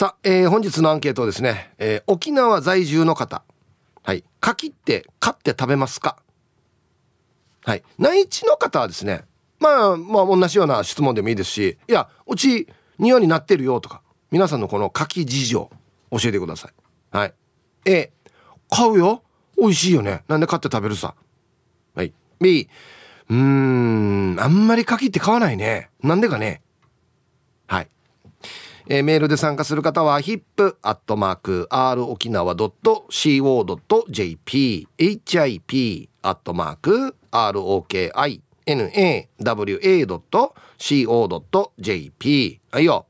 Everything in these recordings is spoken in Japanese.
さあ、えー、本日のアンケートですね、えー、沖縄在住の方。はい。柿って買って食べますか？はい。内地の方はですねまあまあ同じような質問でもいいですしいやうち庭になってるよとか皆さんのこの柿事情教えてください。はい。A 買うよ？美味しいよね。なんで買って食べるさ？はい。B うーんあんまり柿って買わないね。なんでかね？はい。えー、メールで参加する方は hip.r 沖縄 .co.jp hip アットマーク ROKINAWA.co.jp はいよ、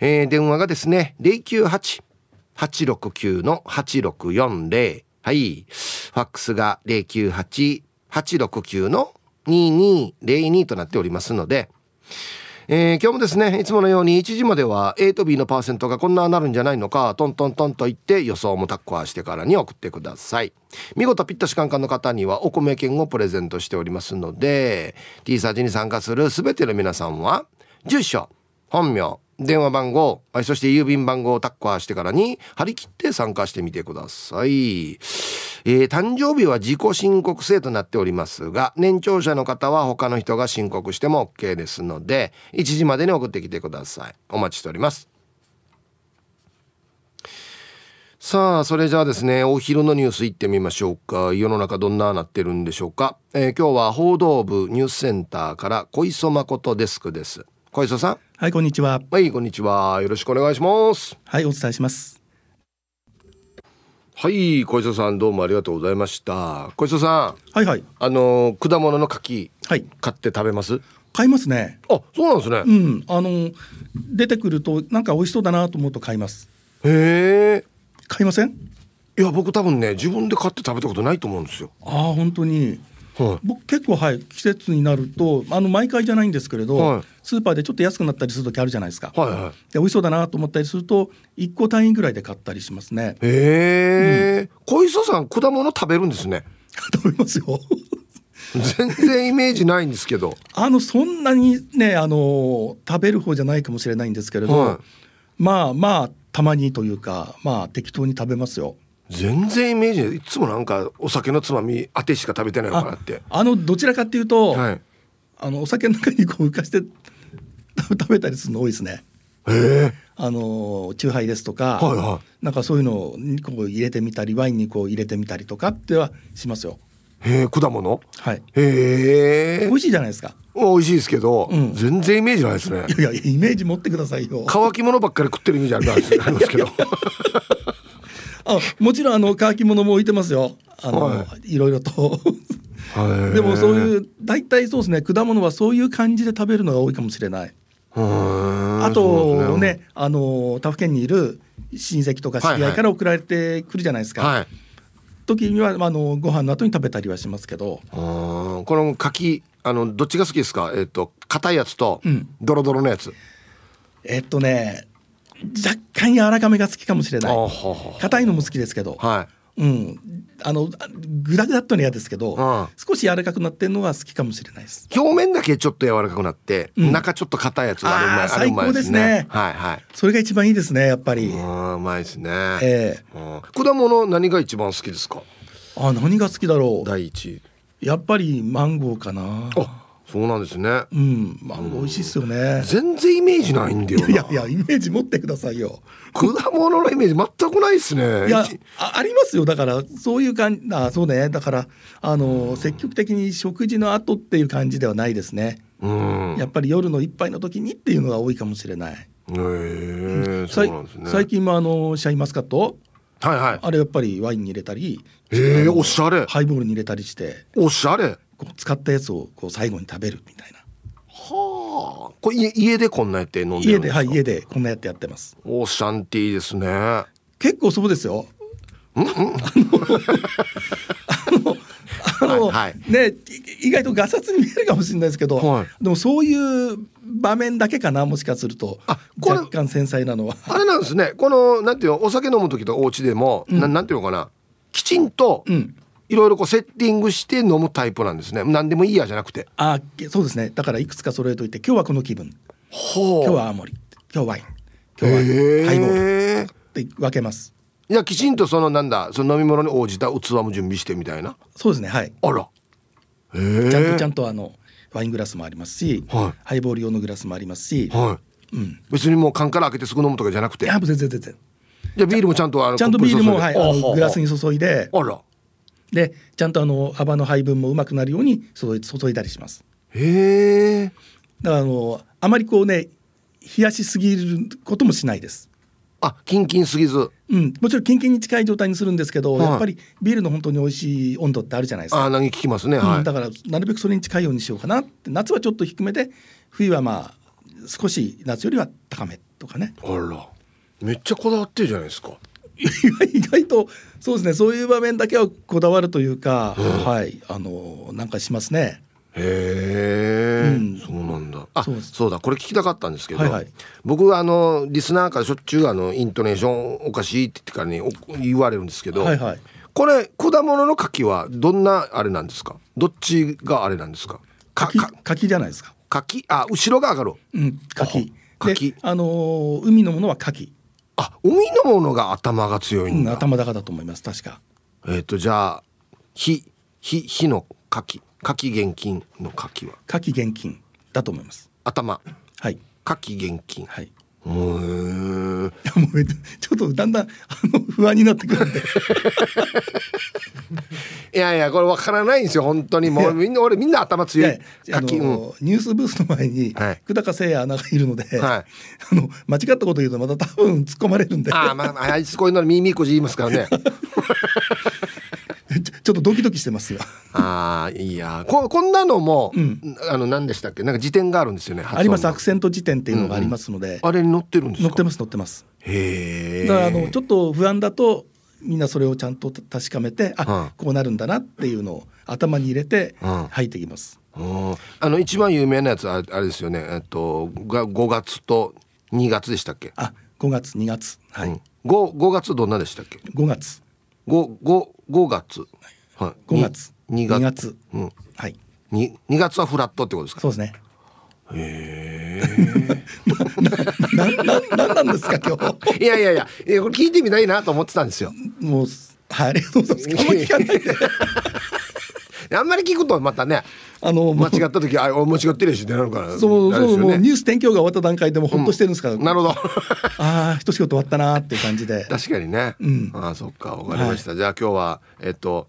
えー、電話がですね098-869-8640。はい。ファックスが098-869-2202となっておりますのでえー、今日もですねいつものように1時までは A と B のパーセントがこんななるんじゃないのかトントントンと言って予想もタッコアしてからに送ってください。見事ピッタシカンカンの方にはお米券をプレゼントしておりますので T サージに参加する全ての皆さんは住所本名電話番号そして郵便番号をタッコアしてからに張り切って参加してみてください。えー、誕生日は自己申告制となっておりますが年長者の方は他の人が申告しても OK ですので1時までに送ってきてください。お待ちしております。さあそれじゃあですねお昼のニュースいってみましょうか。世の中どんななってるんでしょうか、えー、今日は報道部ニュースセンターから小磯誠デスクです。小磯さん。はいこんにちは。はいこんにちは。よろしくお願いします。はいお伝えします。はい小磯さんどうもありがとうございました。小磯さん。はいはい。あの果物の柿、はい、買って食べます？買いますね。あそうなんですね。うん。あの出てくるとなんか美味しそうだなと思うと買います。へえ。買いません？いや僕多分ね自分で買って食べたことないと思うんですよ。ああ本当にはい、僕結構はい季節になるとあの毎回じゃないんですけれど、はい、スーパーでちょっと安くなったりする時あるじゃないですか、はいはい、で美味しそうだなと思ったりすると1個単位ぐらいで買ったりしますね。へえ、うん、小磯さん果物食べるんですね。食べますよ。全然イメージないんですけど。あのそんなにねあの食べる方じゃないかもしれないんですけれど、はい、まあまあたまにというかまあ適当に食べますよ全然イメージい。つもなんかお酒のつまみあてしか食べてないのかなって。あのどちらかっていうと、はい、あのお酒の中にこう浮かして食べたりするの多いですね。へあのチューハイですとか、はいはい、なんかそういうのをこう入れてみたりワインにこう入れてみたりとかってはしますよ。へえ果物？はい。へえ。美味しいじゃないですか。美味しいですけど、うん、全然イメージないですね。いやいやイメージ持ってくださいよ。乾き物ばっかり食ってるイメージありますけど。あもちろんあの乾き物も置いてますよ。あの、はい、いろいろと。でもそういう大体そうですね。果物はそういう感じで食べるのが多いかもしれない。あとね、ね、あの他府県にいる親戚とか知り合いから送られてくるじゃないですか、はい。はい、時にはあのご飯の後に食べたりはしますけど。この柿あのどっちが好きですか？えっ、ー、と硬いやつとドロドロのやつ、うん、えっとね若干柔らかめが好きかもしれない。硬いのも好きですけど、はい、うん、あのグダグダっとの嫌ですけど、うん、少し柔らかくなってるのが好きかもしれないです。表面だけちょっと柔らかくなって、うん、中ちょっと硬いやつがあるうまい最高ですね。はいはい。それが一番いいですねやっぱり。うまいですね。ええ。ー、果物何が一番好きですか？あ何が好きだろう。第一。やっぱりマンゴーかな。あそうなんですね。うん、まあ、美味しいですよね。全然イメージないんだよいやいや、イメージ持ってくださいよ。果物のイメージ全くないですね。いや、あありますよ。だから、そういう感じ、あ、そうね。だから、あの、積極的に食事の後っていう感じではないですね。うん、やっぱり夜の一杯の時にっていうのが多いかもしれない。へえ、そうなんですね。最近もあのシャインマスカット？はいはい。あれやっぱりワインに入れたり。ええ、おしゃれ。ハイボールに入れたりして。おしゃれ。こう使ったやつをこう最後に食べるみたいな。はあ。これ家家でこんなやって飲んで家ではい家でこんなやってやってます。おシャンティーですね。結構そうですよ。あのあの、はいはい、ね意外とガサツに見えるかもしれないですけど、はい、でもそういう場面だけかなもしかするとあ若干繊細なのはあれなんですねこのなんていうのお酒飲む時とお家でも、うん、ななんていうのかなきちんと、うんいろいろこうセッティングして飲むタイプなんですね。何でもいいやじゃなくて。あそうですね。だからいくつか揃えといて今日はこの気分。今日は青森。今日ワイン。今日はハイボール。って分けます。いやきちんとそのなんだその飲み物に応じた器も準備してみたいな。そうですね。はい。あら。ちゃんとちゃんとあのワイングラスもありますし、はい。ハイボール用のグラスもありますし、はい、うん。別にもう缶から開けてすぐ飲むとかじゃなくて。いや全然全然。じゃあビールもちゃんとあのちゃんとビールも、はい、グラスに注いであらでちゃんとあの幅の配分もうまくなるように注いだりします。へえ。だからあのあまりこうね冷やしすぎることもしないです。あキンキンすぎず。うん、もちろんキンキンに近い状態にするんですけど、はい。やっぱりビールの本当に美味しい温度ってあるじゃないですか。あ何聞きますね。はい、うん、だからなるべくそれに近いようにしようかなって夏はちょっと低めで冬はまあ少し夏よりは高めとかね。あら。めっちゃこだわってるじゃないですか意外とそうですね。そういう場面だけはこだわるというか、はい。あのなんかしますね。へえ、うん。そうなんだ。あそそううだ。これ聞きたかったんですけど、はいはい。僕はあのリスナーからしょっちゅうあのイントネーションおかしいって言ってからにお言われるんですけど、はいはい。これ果物の柿はどんなあれなんですか？どっちがあれなんですか？か柿じゃないですか。柿あ後ろが上がるう。ん柿。柿であのー海のものは柿、あ海のものが頭が強いうんん、だ、頭高だと思います確か。えっ、とじゃあ火火火の柿柿現金の柿は？柿現金だと思います。頭はい柿現金はい。もうちょっとだんだんあの不安になってくるんで。いやいやこれわからないんですよ本当に。もうみんな俺みんな頭強い。あの、柿うん。ニュースブースの前にはい。久高誠也アナがいるので、はい。あの間違ったこと言うとまた多分突っ込まれるんで。ああまああいつこういうのミーミーこじ言いますからね ちょっとドキドキしてますよ。ああいや。ここんなのも、うん。あの何でしたっけ？なんか辞典があるんですよねあります。ア発クセント辞典っていうのがありますので、音のあれに載ってるんですか？載ってます載ってます。へえだからあのちょっと不安だとみんなそれをちゃんと確かめてあ、はいこうなるんだなっていうのを頭に入れてうん。入ってきます。うん。あの一番有名なやつはあれですよね。えっとが5月と2月でしたっけ、あ5月2月。はい、うん。5, 5月どんなでしたっけ？5月 5, 5, 5月。はい。5月。2 2月。月。うん。はい。に2月はフラットってことですか？そうですね。へ なななんなんですか今日。えいやいやいやいやこれ聞いてみたいなと思ってたんですよ。もうはいありがとうございます。あんまり聞くとまたねあの間違った時あ間違ってるしってなるからそうそう、ね。もうニュース天気予報が終わった段階でもうほっとしてるんですから、なるほど。ああ一仕事終わったなーっていう感じで。確かにね、うん。ああそっかわかりました、じゃあ今日はえっと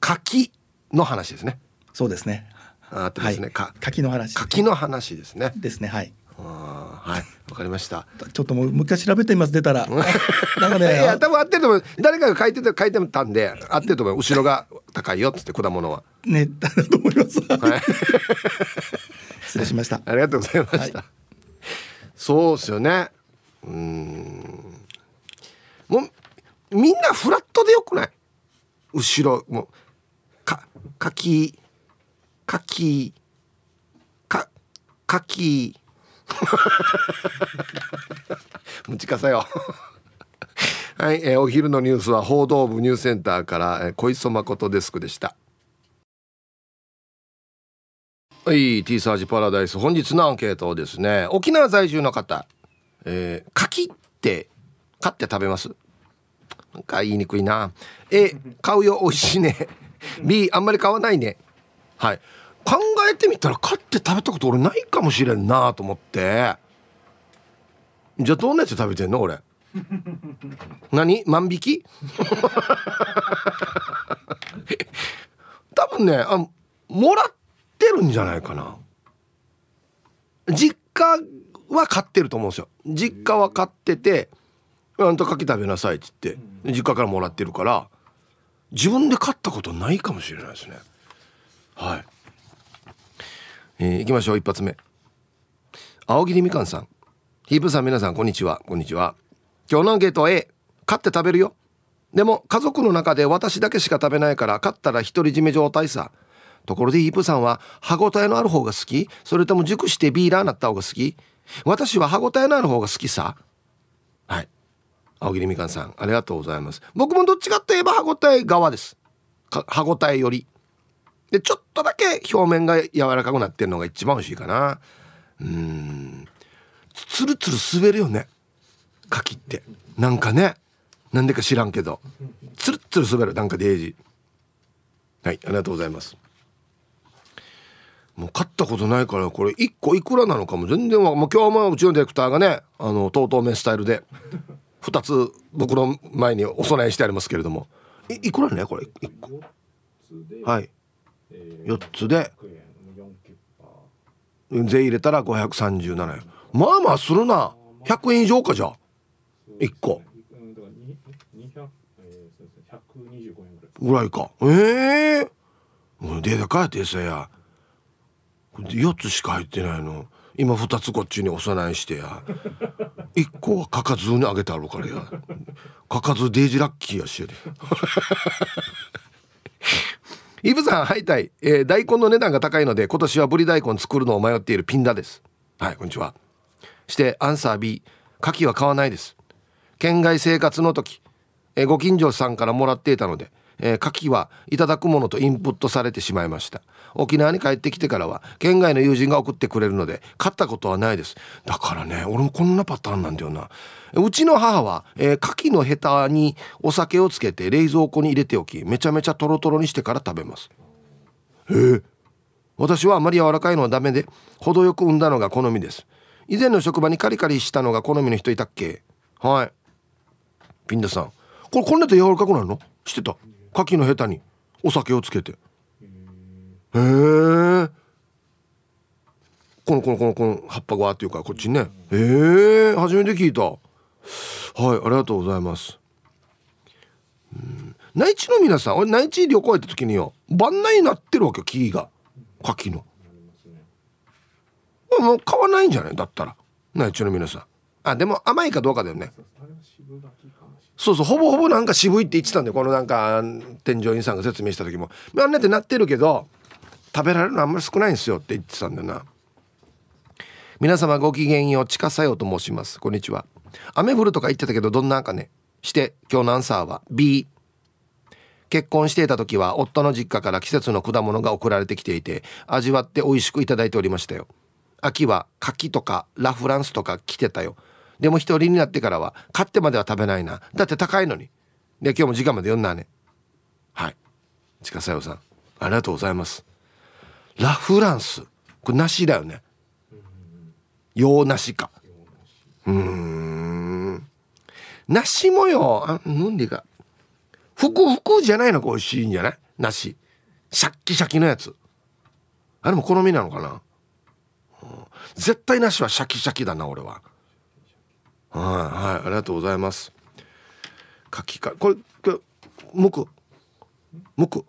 柿の話ですね。そうですね。ああってますね、はい。か柿の話柿の話ですね。ですねはいはいわかりました。ちょっともうもう一回調べてみます出たら。なんかいねや多分合ってると思う。誰かが書いてた書いてたんで合ってると思う。後ろが高いよっつって果物は。ねだと思います、はい。失礼しました。ありがとうございました、はそうですよね。うーん。もうみんなフラットでよくない？後ろもうか柿柿か柿むちかさよ。はい、えーお昼のニュースは報道部ニュースセンターから、えー小磯誠デスクでした。はい、T サージパラダイス本日のアンケートですね。沖縄在住の方、えー、柿って買って食べます？なんか言いにくいな。A 買うよ美味しいね。B あんまり買わないね。はい。考えてみたら買って食べたこと俺ないかもしれんなと思って。じゃあどんなやつ食べてんの俺？何？万引き？多分ねあもらってるんじゃないかな。実家は買ってると思うんですよ。実家は買ってて「あんた柿食べなさい」っつって実家からもらってるから自分で買ったことないかもしれないですね。はい、えー、いきましょう。一発目。青桐みかんさん。ヒープさん皆さんこんにちは。こんにちは。今日のアンケートは A 買って食べるよ。でも家族の中で私だけしか食べないから買ったら独り占め状態さ。ところでヒープさんは歯ごたえのある方が好き？それとも熟してビーラーなった方が好き？私は歯ごたえのある方が好きさ。はい。青桐みかんさんありがとうございます。僕もどっちかといえば歯ごたえ側です。歯ごたえより。でちょっとだけ表面が柔らかくなってるのが一番美味しいかな。うん。つるつる滑るよね。柿って。なんかね。なんでか知らんけど。つるつる滑る。なんかデージ。はいありがとうございます。もう買ったことないからこれ1個いくらなのかも。全然わもう今日もうちのディレクターがねあのとうとうめスタイルで2つ僕の前にお供えしてありますけれども。いいくらねこれ？1個。はい4つで。税入れたら537円。まあまあするな。100円以上かじゃあ。1個。ぐらいか。ええー、もうデータ変えてさや。4つしか入ってないの。今2つこっちにお供えしてや。1個はかかずにあげてあるからや。かかずデージラッキーやしやで。イブさんハイタイ、えー、大根の値段が高いので今年はブリ大根作るのを迷っているピンダです。はいこんにちは。してアンサー B 牡蠣は買わないです。県外生活の時、えー、ご近所さんからもらっていたのでえー、牡蠣はいただくものとインプットされてしまいました。沖縄に帰ってきてからは県外の友人が送ってくれるので買ったことはないです。だからね俺もこんなパターンなんだよな。うちの母は、えー、牡蠣のヘタにお酒をつけて冷蔵庫に入れておきめちゃめちゃトロトロにしてから食べます。へえ私はあまり柔らかいのはダメで程よく産んだのが好みです。以前の職場にカリカリしたのが好みの人いたっけ？はい。ピンダさん。これこんなと柔らかくなるの？知ってた。牡蠣のヘタにお酒をつけて。へえこのこのこのこの葉っぱがっていうかこっちね。へえ初めて聞いた。はいありがとうございます。内地の皆さん俺内地旅行行った時によ番内になってるわけよ木が。牡蠣のもう買わないんじゃない？だったら。内地の皆さん。あでも甘いかどうかだよね。そうそうほぼほぼなんか渋いって言ってたんでこのなんか添乗員さんが説明した時も「あんなってなってるけど食べられるのあんまり少ないんですよ」って言ってたんだよな。皆様ごきげんよう近さよと申します。こんにちは。雨降るとか言ってたけどどんなかねして今日のアンサーは B 結婚していた時は夫の実家から季節の果物が送られてきていて味わって美味しくいただいておりましたよ。秋は柿とかラ・フランスとか来てたよ。でも一人になってからは買ってまでは食べないな。だって高いのに。で今日も時間まで読んだね。はい。近さよさんありがとうございます。ラ・フランス。これ梨だよね。洋梨か。うん。梨もよあなんでか。ふくふくじゃないのが美味しいんじゃない？梨。シャッキシャキのやつ。あれも好みなのかな、うん、絶対梨はシャキシャキだな俺は。はいはい。ありがとうございます。かきか。これこれむく。むく。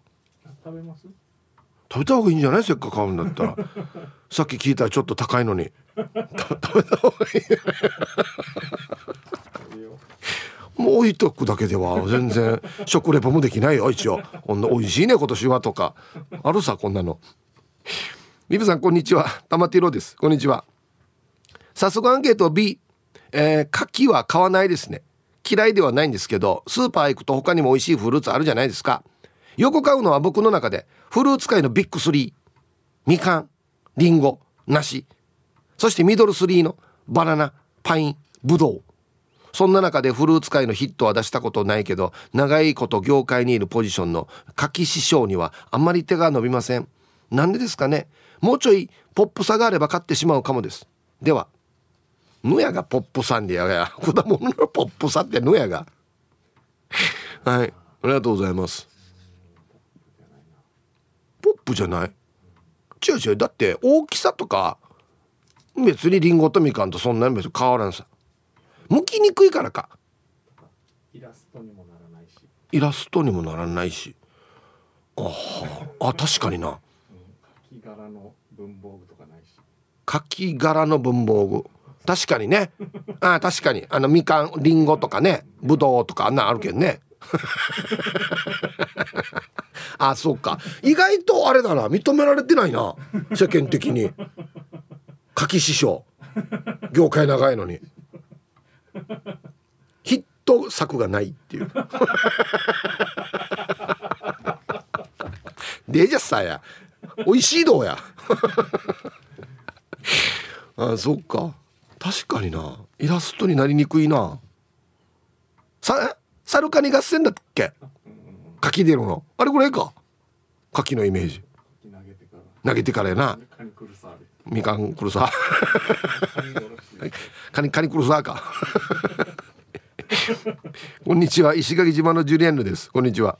食べます？食べた方がいいんじゃない？せっかく買うんだったら。さっき聞いたらちょっと高いのに。食べた方がいい。もう置いとくだけでは全然食レポもできないよ一応。こんな美味しいね今年はとか。あるさこんなの。リブさんこんにちは。玉ティロです。こんにちは。早速アンケート B えー、牡蠣は買わないですね。嫌いではないんですけどスーパー行くと他にも美味しいフルーツあるじゃないですか。よく買うのは僕の中でフルーツ界のビッグ3みかん。りんご梨。そしてミドル3のバナナ。パイン。ブドウそんな中でフルーツ界のヒットは出したことないけど長いこと業界にいるポジションの柿師匠にはあんまり手が伸びません。なんでですかね。もうちょいポップさがあれば買ってしまうかもです。ではぬやがポップさんでやがや 果物のポップさってぬやが。はい。ありがとうございます。ポップじゃない？違う違う。だって大きさとか別にリンゴとみかんとそんなに別に変わらんさ。剥きにくいからか。イラストにもならないし。イラストにもならないし。ああ確かにな、柿柄の文房具とかないし。柿柄の文房具。確かにね。あ確かに。あのみかんりんごとかね。ぶどうとかあんなんあるけどね あそうか。意外とあれだな。認められてないな。世間的に。柿師匠。業界長いのに。ヒット作がないっていう。でじゃさや。美味しいどうや。あそっか。確かにな。イラストになりにくいな。さサルカニ合戦だっけ？柿出るの。あれぐらいか。柿のイメージ。投げてから。やな。みかんくるさカニカニくるさか。こんにちは。石垣島のジュリエンヌです。こんにちは。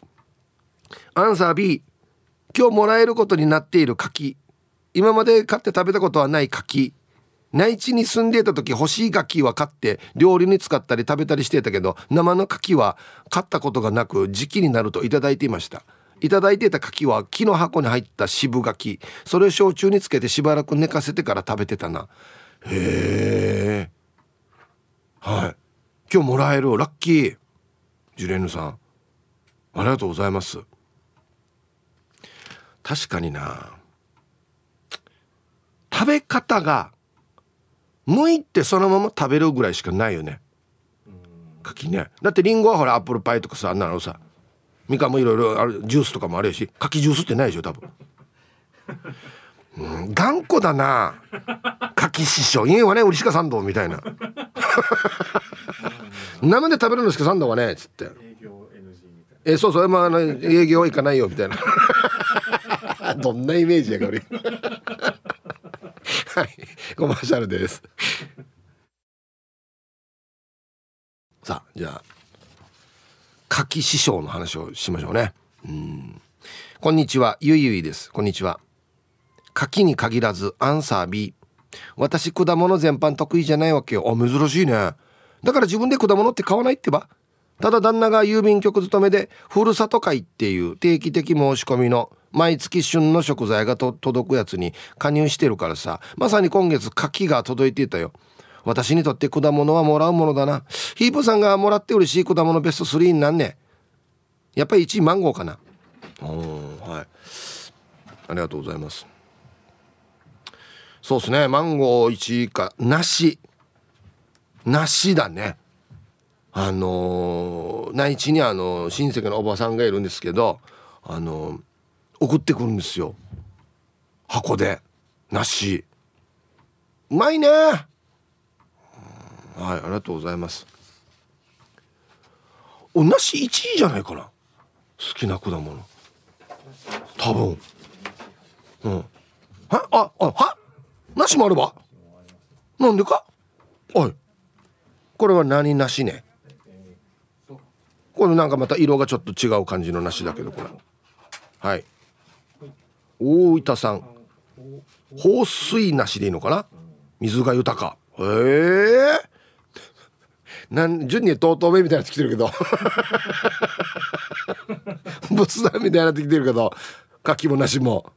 アンサー B 今日もらえることになっている柿。今まで買って食べたことはない柿内地に住んでいた時欲しい柿は買って料理に使ったり食べたりしてたけど生の柿は買ったことがなく時期になるといいていました。いただいていた柿は木の箱に入った渋柿。それを焼酎につけてしばらく寝かせてから食べてたな。へえ。はい。今日もらえる。ラッキー。ジュレーヌさん。ありがとうございます。確かにな。食べ方が剥いてそのまま食べるぐらいしかないよね。柿ね。だってりんごはほらアップルパイとかさあんなのさみかんもいろいろあるジュースとかもあるし柿ジュースってないでしょ多分。うん頑固だな。柿師匠。家はね漆川三道みたいな。生で食べるのしか三道はねっつって。えそうそう。まああの営業は行かないよみたいな。どんなイメージやか俺 はい。コマーシャルです。さあじゃあ柿師匠の話をしましょうね。うん。こんにちは。ゆいゆいです。こんにちは。柿に限らずアンサー B 私果物全般得意じゃないわけよ。あ珍しいね。だから自分で果物って買わないってば。ただ旦那が郵便局勤めでふるさと会っていう定期的申し込みの毎月旬の食材が届くやつに加入してるからさ。まさに今月柿が届いていたよ。私にとって果物はもらうものだな。ヒープさんがもらって嬉しい果物ベスト3になんね。やっぱり1位マンゴーかな。はい。ありがとうございます。そうですね。マンゴー1位か梨。梨だね。あのー、内地にあの親戚のおばさんがいるんですけどあのー、送ってくるんですよ。箱で。梨。うまいね。はいありがとうございます。お梨1位じゃないかな。好きな果物。多分。うん。はああは梨もあるわなんでか。おい。これは何梨ね？これなんかまた色がちょっと違う感じの梨だけどこれ。はい。大分さん。放水梨でいいのかな？水が豊か。へえ。なん順にとうとうめみたいなってきてるけど。仏壇みたいになってきてるけど。柿も梨も。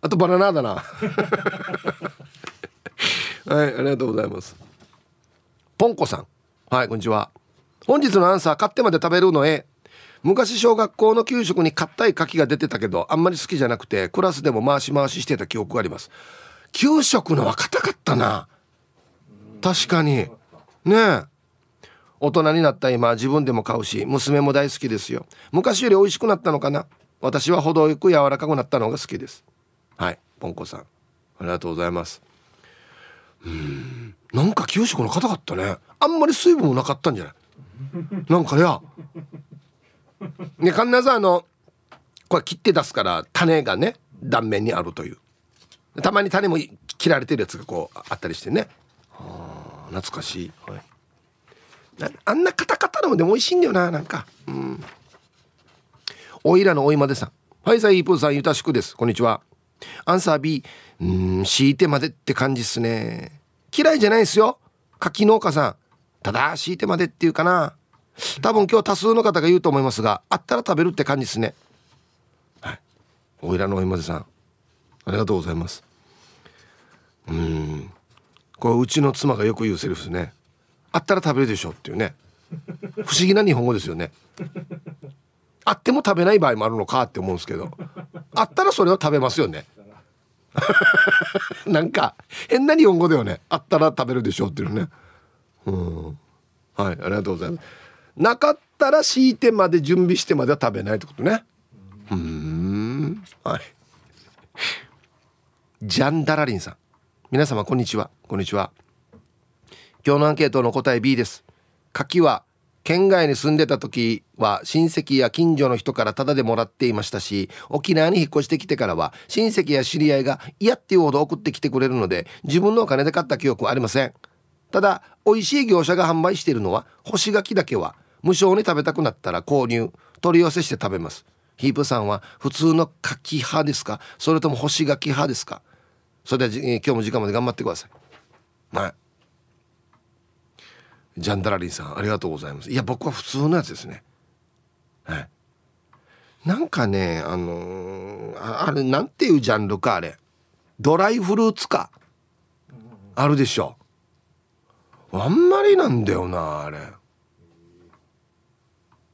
あとバナナだな。はいありがとうございます。ポンコさん。はいこんにちは。本日のアンサー買ってまで食べるのへ。昔小学校の給食に硬い柿が出てたけどあんまり好きじゃなくてクラスでも回し回ししてた記憶があります。給食のは硬かったな。確かに。ねえ。大人になった今自分でも買うし娘も大好きですよ。昔より美味しくなったのかな。私は程よく柔らかくなったのが好きです。はい。ポンコさん。ありがとうございます。うん。なんか給食の硬かったね。あんまり水分もなかったんじゃない？なんかや。ね必ずあのこれ切って出すから種がね断面にあるという。たまに種も切られてるやつがこうあったりしてね。はあ懐かしい、はい、あんなカタカタのでも美味しいんだよななんか。うん。おいらのおいまでさん。はいさいイープーさんゆたしくです。こんにちは。アンサー B うん敷いてまでって感じっすね。嫌いじゃないですよ。柿農家さん。ただ敷いてまでっていうかな多分今日多数の方が言うと思いますがあったら食べるって感じですね。はい。おいらのおいまでさん。ありがとうございます。うん。これうちの妻がよく言うセリフですね。あったら食べるでしょっていうね。不思議な日本語ですよね。あっても食べない場合もあるのかって思うんですけど。あったらそれは食べますよね。なんか変な日本語だよね。あったら食べるでしょっていうね。うん。はいありがとうございますなかったら敷いてまで準備してまでは食べないってことね。うん。はい。ジャンダラリンさん。皆様こんにちは。こんにちは。今日のアンケートの答え B です。柿は県外に住んでた時は親戚や近所の人からタダでもらっていましたし沖縄に引っ越してきてからは親戚や知り合いが嫌っていうほど送ってきてくれるので自分のお金で買った記憶はありません。ただ美味しい業者が販売しているのは干し柿だけは無償に食べたくなったら購入取り寄せして食べます。ヒープさんは普通の柿派ですか？それとも干し柿派ですか？それでは、えー、今日も時間まで頑張ってください。はい。ジャンダラリンさんありがとうございます。いや僕は普通のやつですね。はい。なんかねあのー、あれなんていうジャンルかあれ。ドライフルーツか。あるでしょ。あんまりなんだよなあれ。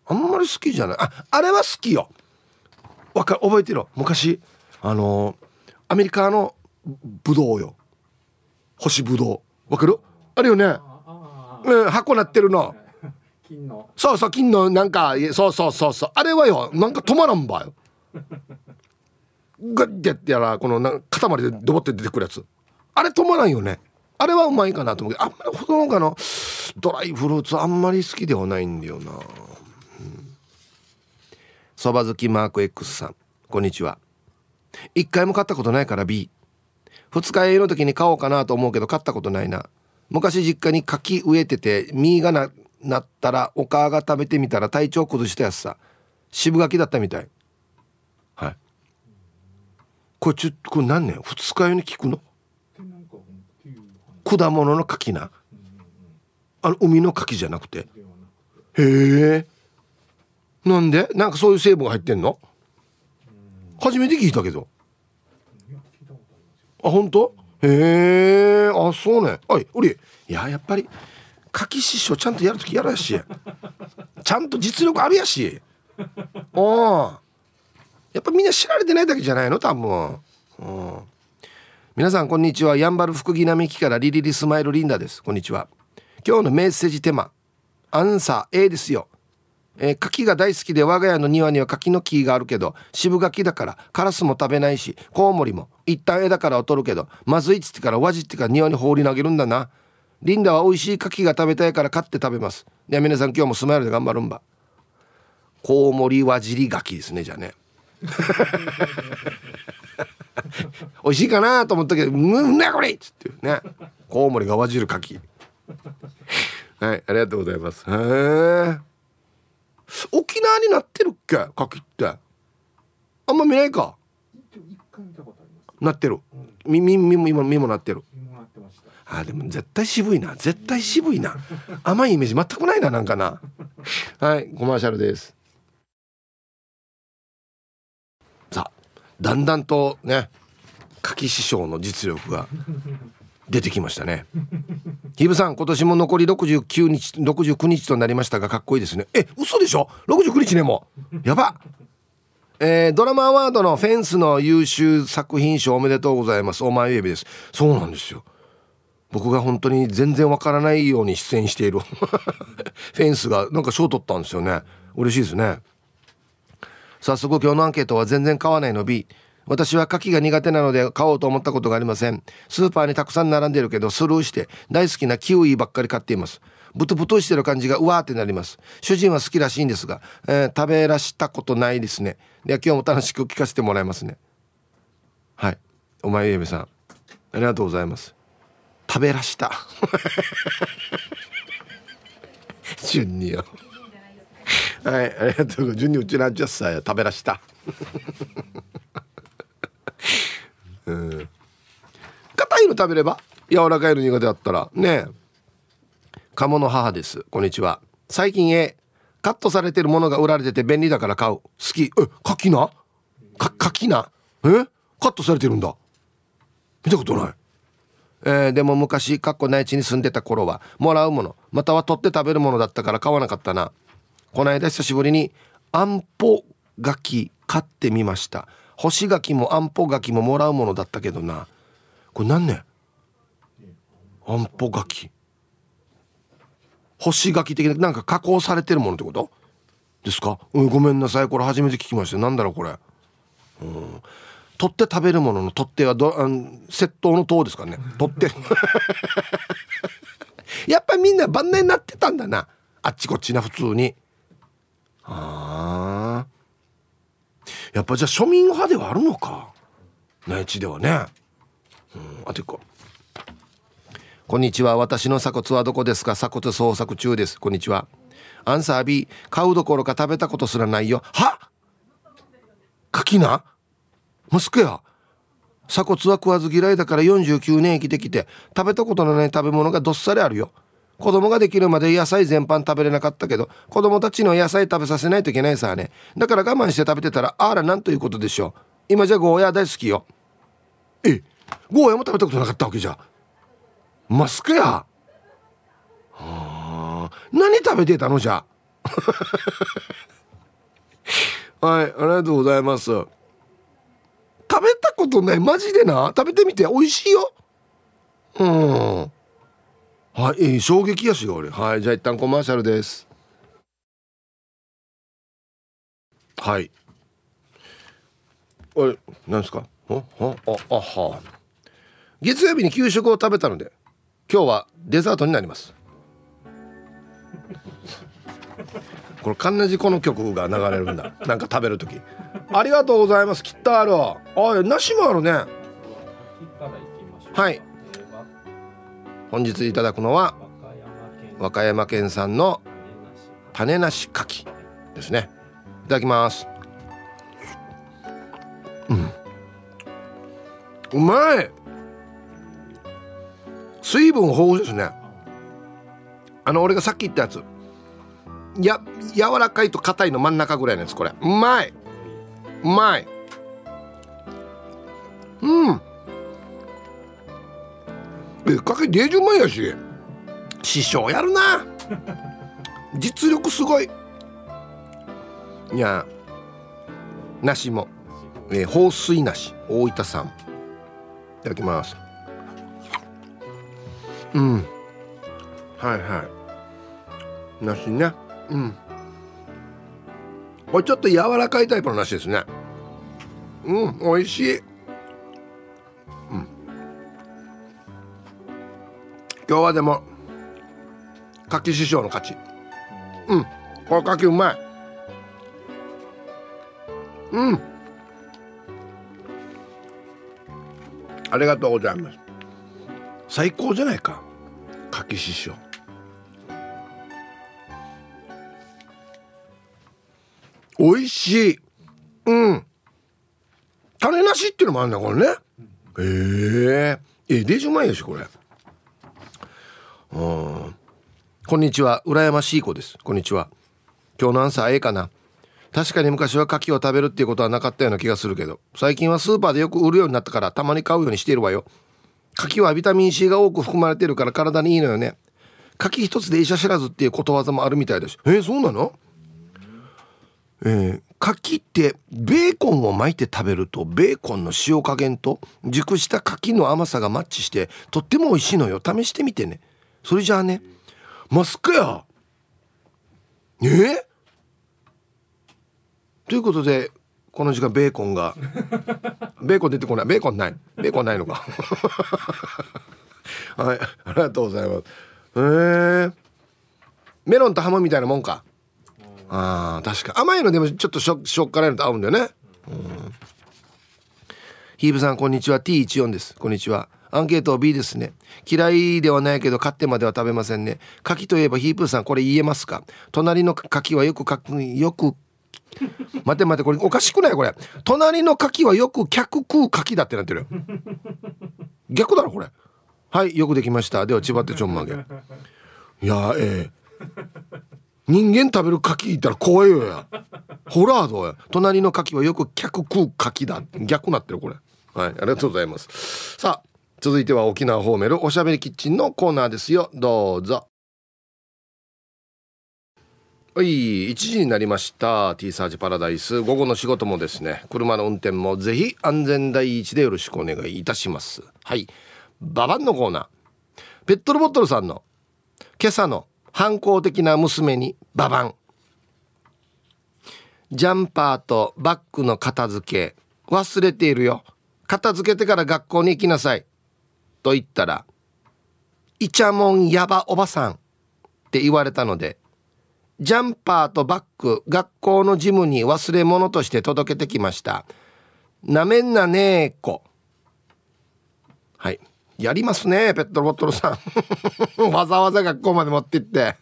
あんまり好きじゃない。ああれは好きよ。わか覚えてる昔あのー、アメリカのブドウよ。星ブドウわかる？あるよね。うん、箱なってるの。金の。そうそう金のなんかそうそうそうそう。あれはよ。なんか止まらんばよ。ガッてやってやらこのな塊でドボって出てくるやつ。あれ止まらんよね。あれはうまいかなと思うけどあんまりほどのかのドライフルーツあんまり好きではないんだよなそば、好きマーク X さん。こんにちは。一回も買ったことないから B 二日酔いの時に買おうかなと思うけど買ったことないな。昔実家に柿植えてて実がななったらお母が食べてみたら体調崩したやつさ。渋柿だったみたい。はい。これちょっとこれ何年？二日酔いに効くの？果物の柿な。あの海の柿じゃなくて。へえなんで？なんかそういう成分が入ってんの？初めて聞いたけど。あ本当？へえあそうね。はいおりいややっぱり柿師匠ちゃんとやるときやるやしちゃんと実力あるやし。おやっぱみんな知られてないだけじゃないの？多分。うん。皆さんこんにちは。やんばる福木並木からリリリスマイルリンダです。こんにちは。今日のメッセージテーマアンサー A ですよ。えー、柿が大好きで我が家の庭には柿の木があるけど渋柿だからカラスも食べないしコウモリも一旦枝から取るけどまずいっつってからわじってから庭に放り投げるんだな。リンダは美味しい柿が食べたいから買って食べます。では皆さん今日もスマイルで頑張るんば。コウモリわじり柿ですねじゃあね。美味しいかなと思ったけど「うんなこれ!」っつってね。コウモリがわじる柿はいありがとうございます。へえ沖縄になってるっけ？柿って。あんま見ないか。なってる、うん、耳も今耳もなってる。あでも絶対渋いな。絶対渋いな。甘いイメージ全くないななんかな。はいコマーシャルです。さあだんだんとね柿師匠の実力が出てきましたね。ヒブさん今年も残り69日69日となりましたがかっこいいですね。え嘘でしょ？69日ねもう。やば。えー、ドラマアワードのフェンスの優秀作品賞おめでとうございます。お前指です。そうなんですよ。僕が本当に全然わからないように出演している。フェンスがなんか賞取ったんですよね。嬉しいですね。早速今日のアンケートは全然買わないの。B 私は牡蠣が苦手なので買おうと思ったことがありません。スーパーにたくさん並んでるけどスルーして大好きなキウイばっかり買っています。ブトブトしてる感じがうわーってなります。主人は好きらしいんですが、えー、食べらしたことないですね。では今日も楽しく聞かせてもらいますね。はい。お前ゆめさん。ありがとうございます。食べらした。順によ。はいありがとう順にうちの10歳食べらした。うん。硬いの食べれば柔らかいの苦手だったら。ね鴨の母です。こんにちは。最近えカットされてるものが売られてて便利だから買う。好き。え柿な？か柿な？え？カットされてるんだ。見たことない。えー、でも昔かっこ内地に住んでた頃はもらうものまたは取って食べるものだったから買わなかったな。この間久しぶりにあんぽ柿買ってみました。干し柿もあんぽ柿ももらうものだったけどな。これ何年あんぽ柿。干し柿的ななんか加工されてるものってこと？ですか、うん、ごめんなさい。これ初めて聞きました。なんだろうこれ。うん。取って食べるものの取っ手はどあの窃盗の塔ですかね。取って。やっぱりみんな晩年になってたんだな。あっちこっちな普通に。ああやっぱじゃあ庶民派ではあるのか。内地ではね。うんあと一個。こんにちは。私の鎖骨はどこですか？鎖骨捜索中です。こんにちは。アンサー B 買うどころか食べたことすらないよ。は？柿な息子や。鎖骨は食わず嫌いだから49年生きてきて食べたことのない食べ物がどっさりあるよ。子供ができるまで野菜全般食べれなかったけど子供たちの野菜食べさせないといけないさね。だから我慢して食べてたらあらなんということでしょう。今じゃゴーヤー大好きよ。えゴーヤーも食べたことなかったわけじゃ。マスクや。はあ何食べてたのじゃ。はいありがとうございます。食べたことない。マジでな。食べてみて。美味しいよ。うん。はい、えー、衝撃やしが俺。はいじゃあ一旦コマーシャルです。はい。あれなんですか？あああは。月曜日に給食を食べたので今日はデザートになります。これカンナジこの曲が流れるんだ。なんか食べる時。ありがとうございます。きっとあるあ梨もあるね。はい本日いただくのは和歌山県産の種なし柿ですね。いただきます。うん。うまい。水分豊富ですね。あの俺がさっき言ったやつ。や柔らかいと硬いの真ん中ぐらいのやつこれ。うまい。うまい。うん。えかけデージうまいやし。師匠やるな。実力すごい。いや梨も、えー、放水梨。大分産。いただきます。うん。はいはい。梨ね。うん。これちょっと柔らかいタイプの梨ですね。うん美味しい。今日はでも柿師匠の勝ち。うん。これ柿うまい。うん。ありがとうございます。最高じゃないか。柿師匠。美味しい。うん。種なしっていうのもあるんだこれね。へえ。えデージうまいよしこれ。うん。こんにちは。羨ましい子です。こんにちは。今日のアンサーええかな。確かに昔は牡蠣を食べるっていうことはなかったような気がするけど最近はスーパーでよく売るようになったからたまに買うようにしているわよ。牡蠣はビタミン C が多く含まれてるから体にいいのよね。牡蠣一つで医者知らずっていうことわざもあるみたいだしえー、そうなの？えー、柿ってベーコンを巻いて食べるとベーコンの塩加減と熟した柿の甘さがマッチしてとっても美味しいのよ。試してみてね。それじゃあねマスクや。えー、ということでこの時間ベーコンが ベーコン出てこない。ベーコンない。ベーコンないのか。はい。ありがとうございます。へえー、メロンとハムみたいなもんか。あ確か甘いのでもちょっとしょしょっからいのと合うんだよね。うん。ヒーブさんこんにちは。T14 です。こんにちはアンケート B ですね。嫌いではないけど買ってまでは食べませんね。牡蠣といえばヒープーさんこれ言えますか？隣の牡蠣はよくかよく待て待てこれおかしくない？これ。隣の牡蠣はよく客食う牡蠣だってなってる逆だろこれ。はいよくできました。では千葉ってちょんまげ。いやええ。人間食べる牡蠣いたら怖いよや。ホラードや隣の牡蠣はよく客食う牡蠣だ。逆なってるこれ。はいありがとうございます。さあ続いては沖縄ホーメルおしゃべりキッチンのコーナーですよ。どうぞ。はい1時になりました。T サージパラダイス。午後の仕事もですね車の運転もぜひ安全第一でよろしくお願いいたします。はいババンのコーナー。ペットロボットルさんの今朝の反抗的な娘にババン。ジャンパーとバッグの片付け。忘れているよ。片付けてから学校に行きなさい。と言ったらイチャモンヤバおばさんって言われたのでジャンパーとバッグ学校のジムに忘れ物として届けてきましたなめんなねーこはいやりますねペットボトルさん。わざわざ学校まで持って行って。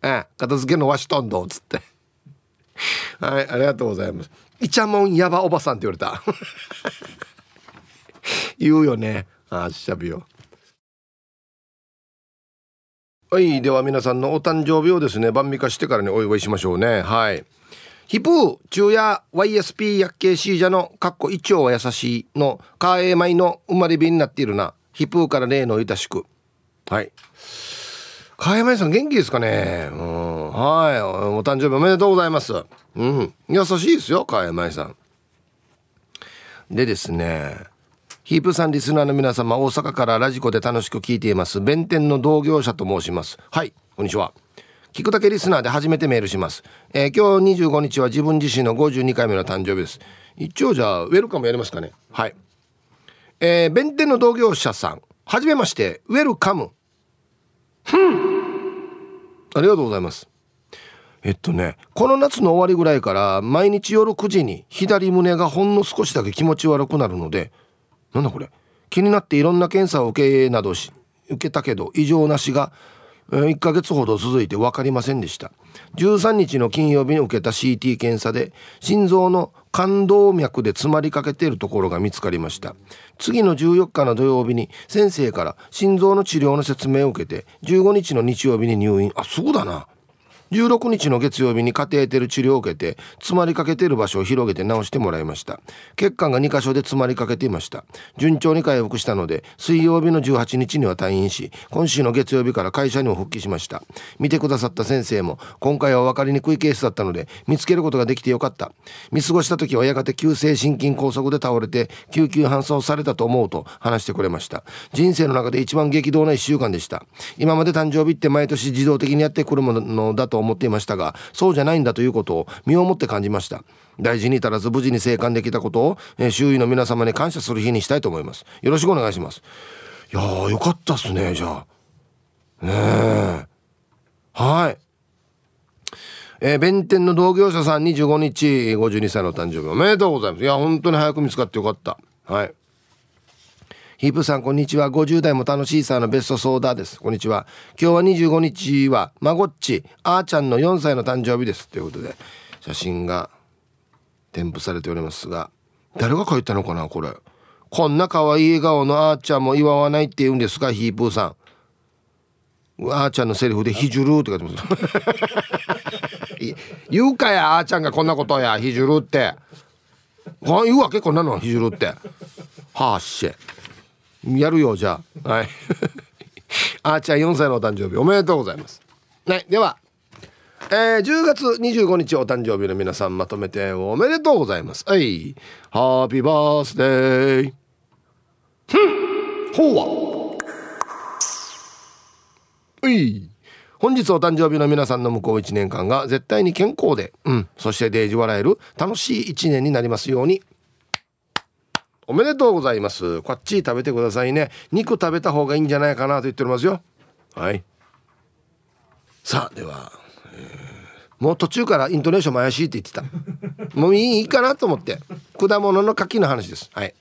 ええ片付けのわしとんどっつって。はいありがとうございますイチャモンヤバおばさんって言われた。言うよね。ああしゃびよ。はいでは皆さんのお誕生日をですね晩御化してからにお祝いしましょうね。はい。ヒプー中夜 YSP 薬系シージャのかっこ一応は優しいのカーエーマイの生まれ日になっているな。ヒプーから例のいたしく。はい。カーエーマイさん元気ですかね。うん。はい。お誕生日おめでとうございます。うん。優しいですよカーエーマイさん。でですねヒープさんリスナーの皆様、大阪からラジコで楽しく聞いています。弁天の同業者と申します。はい、こんにちは。聞くだけリスナーで初めてメールします。えー、今日25日は自分自身の52回目の誕生日です。一応じゃあ、ウェルカムやりますかね。はい。えー、弁天の同業者さん、はじめまして、ウェルカム。ふんありがとうございます。えっとね、この夏の終わりぐらいから毎日夜9時に左胸がほんの少しだけ気持ち悪くなるので、なんだこれ。気になっていろんな検査を受けなどし受けたけど異常なしが1ヶ月ほど続いて分かりませんでした。13日の金曜日に受けた CT 検査で心臓の冠動脈で詰まりかけているところが見つかりました。次の14日の土曜日に先生から心臓の治療の説明を受けて15日の日曜日に入院。あそうだな。16日の月曜日にカテーテル治療を受けて詰まりかけている場所を広げて治してもらいました。血管が2箇所で詰まりかけていました。順調に回復したので水曜日の18日には退院し今週の月曜日から会社にも復帰しました。見てくださった先生も今回は分かりにくいケースだったので見つけることができてよかった。見過ごした時はやがて急性心筋梗塞で倒れて救急搬送されたと思うと話してくれました。人生の中で一番激動な1週間でした。今まで誕生日って毎年自動的にやってくるものだとと思っていましたがそうじゃないんだということを身をもって感じました。大事に至らず無事に生還できたことを、えー、周囲の皆様に感謝する日にしたいと思います。よろしくお願いします。いやーよかったっすねじゃあ。ねえ。はい。えー、弁天の同業者さん25日52歳の誕生日おめでとうございます。いや本当に早く見つかってよかった。はい。ヒープさん、こんにちは。50代も楽しいさのベストソーダです。こんにちは。今日は25日は、まごっち、あーちゃんの4歳の誕生日です。ということで、写真が添付されておりますが、誰が書いたのかな、これ。こんな可愛い笑顔のあーちゃんも祝わないって言うんですか、ヒープーさん。あーちゃんのセリフで「ひじゅる」って書いてます 言うかやあーちゃんがこんなことやひじゅるって言うわけこんなのひじゅるってはっしゃやるよじゃあ。はい。あーちゃん4歳のお誕生日。おめでとうございます。はいではえー、10月25日お誕生日の皆さんまとめておめでとうございます。はい。ハッピーバースデーふんほうは。はい。本日お誕生日の皆さんの向こう1年間が絶対に健康で、うん、そしてデージ笑える楽しい1年になりますように。おめでとうございます。こっち食べてくださいね。肉食べた方がいいんじゃないかなと言っておりますよ。はい。さあ、では、えー、もう途中からイントネーションも怪しいって言ってた。もういいかなと思って。果物の柿の話です。はい。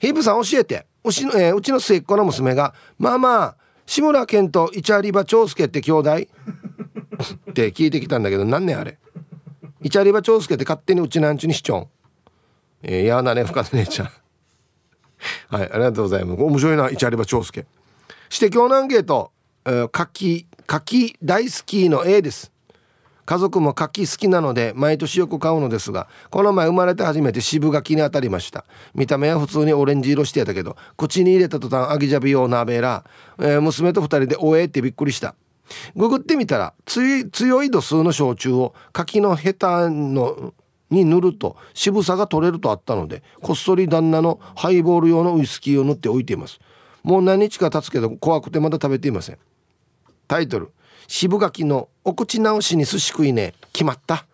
ヒープさん教えて。うちの、えー、うちの末っ子の娘が、まあまあ、志村けんとイチャリバ長介って兄弟？って聞いてきたんだけど、何年あれ？イチャリバ長介って勝手にうちなんちゅにしちょん。えー、やだね深田姉ちゃん。はいありがとうございます。面白いな市有場長介。して京南ゲート、えー、柿柿大好きの A です。家族も柿好きなので毎年よく買うのですがこの前生まれて初めて渋柿に当たりました。見た目は普通にオレンジ色してたけど口に入れた途端アギジャビ用鍋ら、えー、娘と2人でおえってびっくりした。ググってみたら強い度数の焼酎を柿のヘタのに塗ると渋さが取れるとあったのでこっそり旦那のハイボール用のウイスキーを塗っておいています。もう何日か経つけど怖くてまだ食べていません。タイトル渋柿のお口直しに寿司食いね決まった。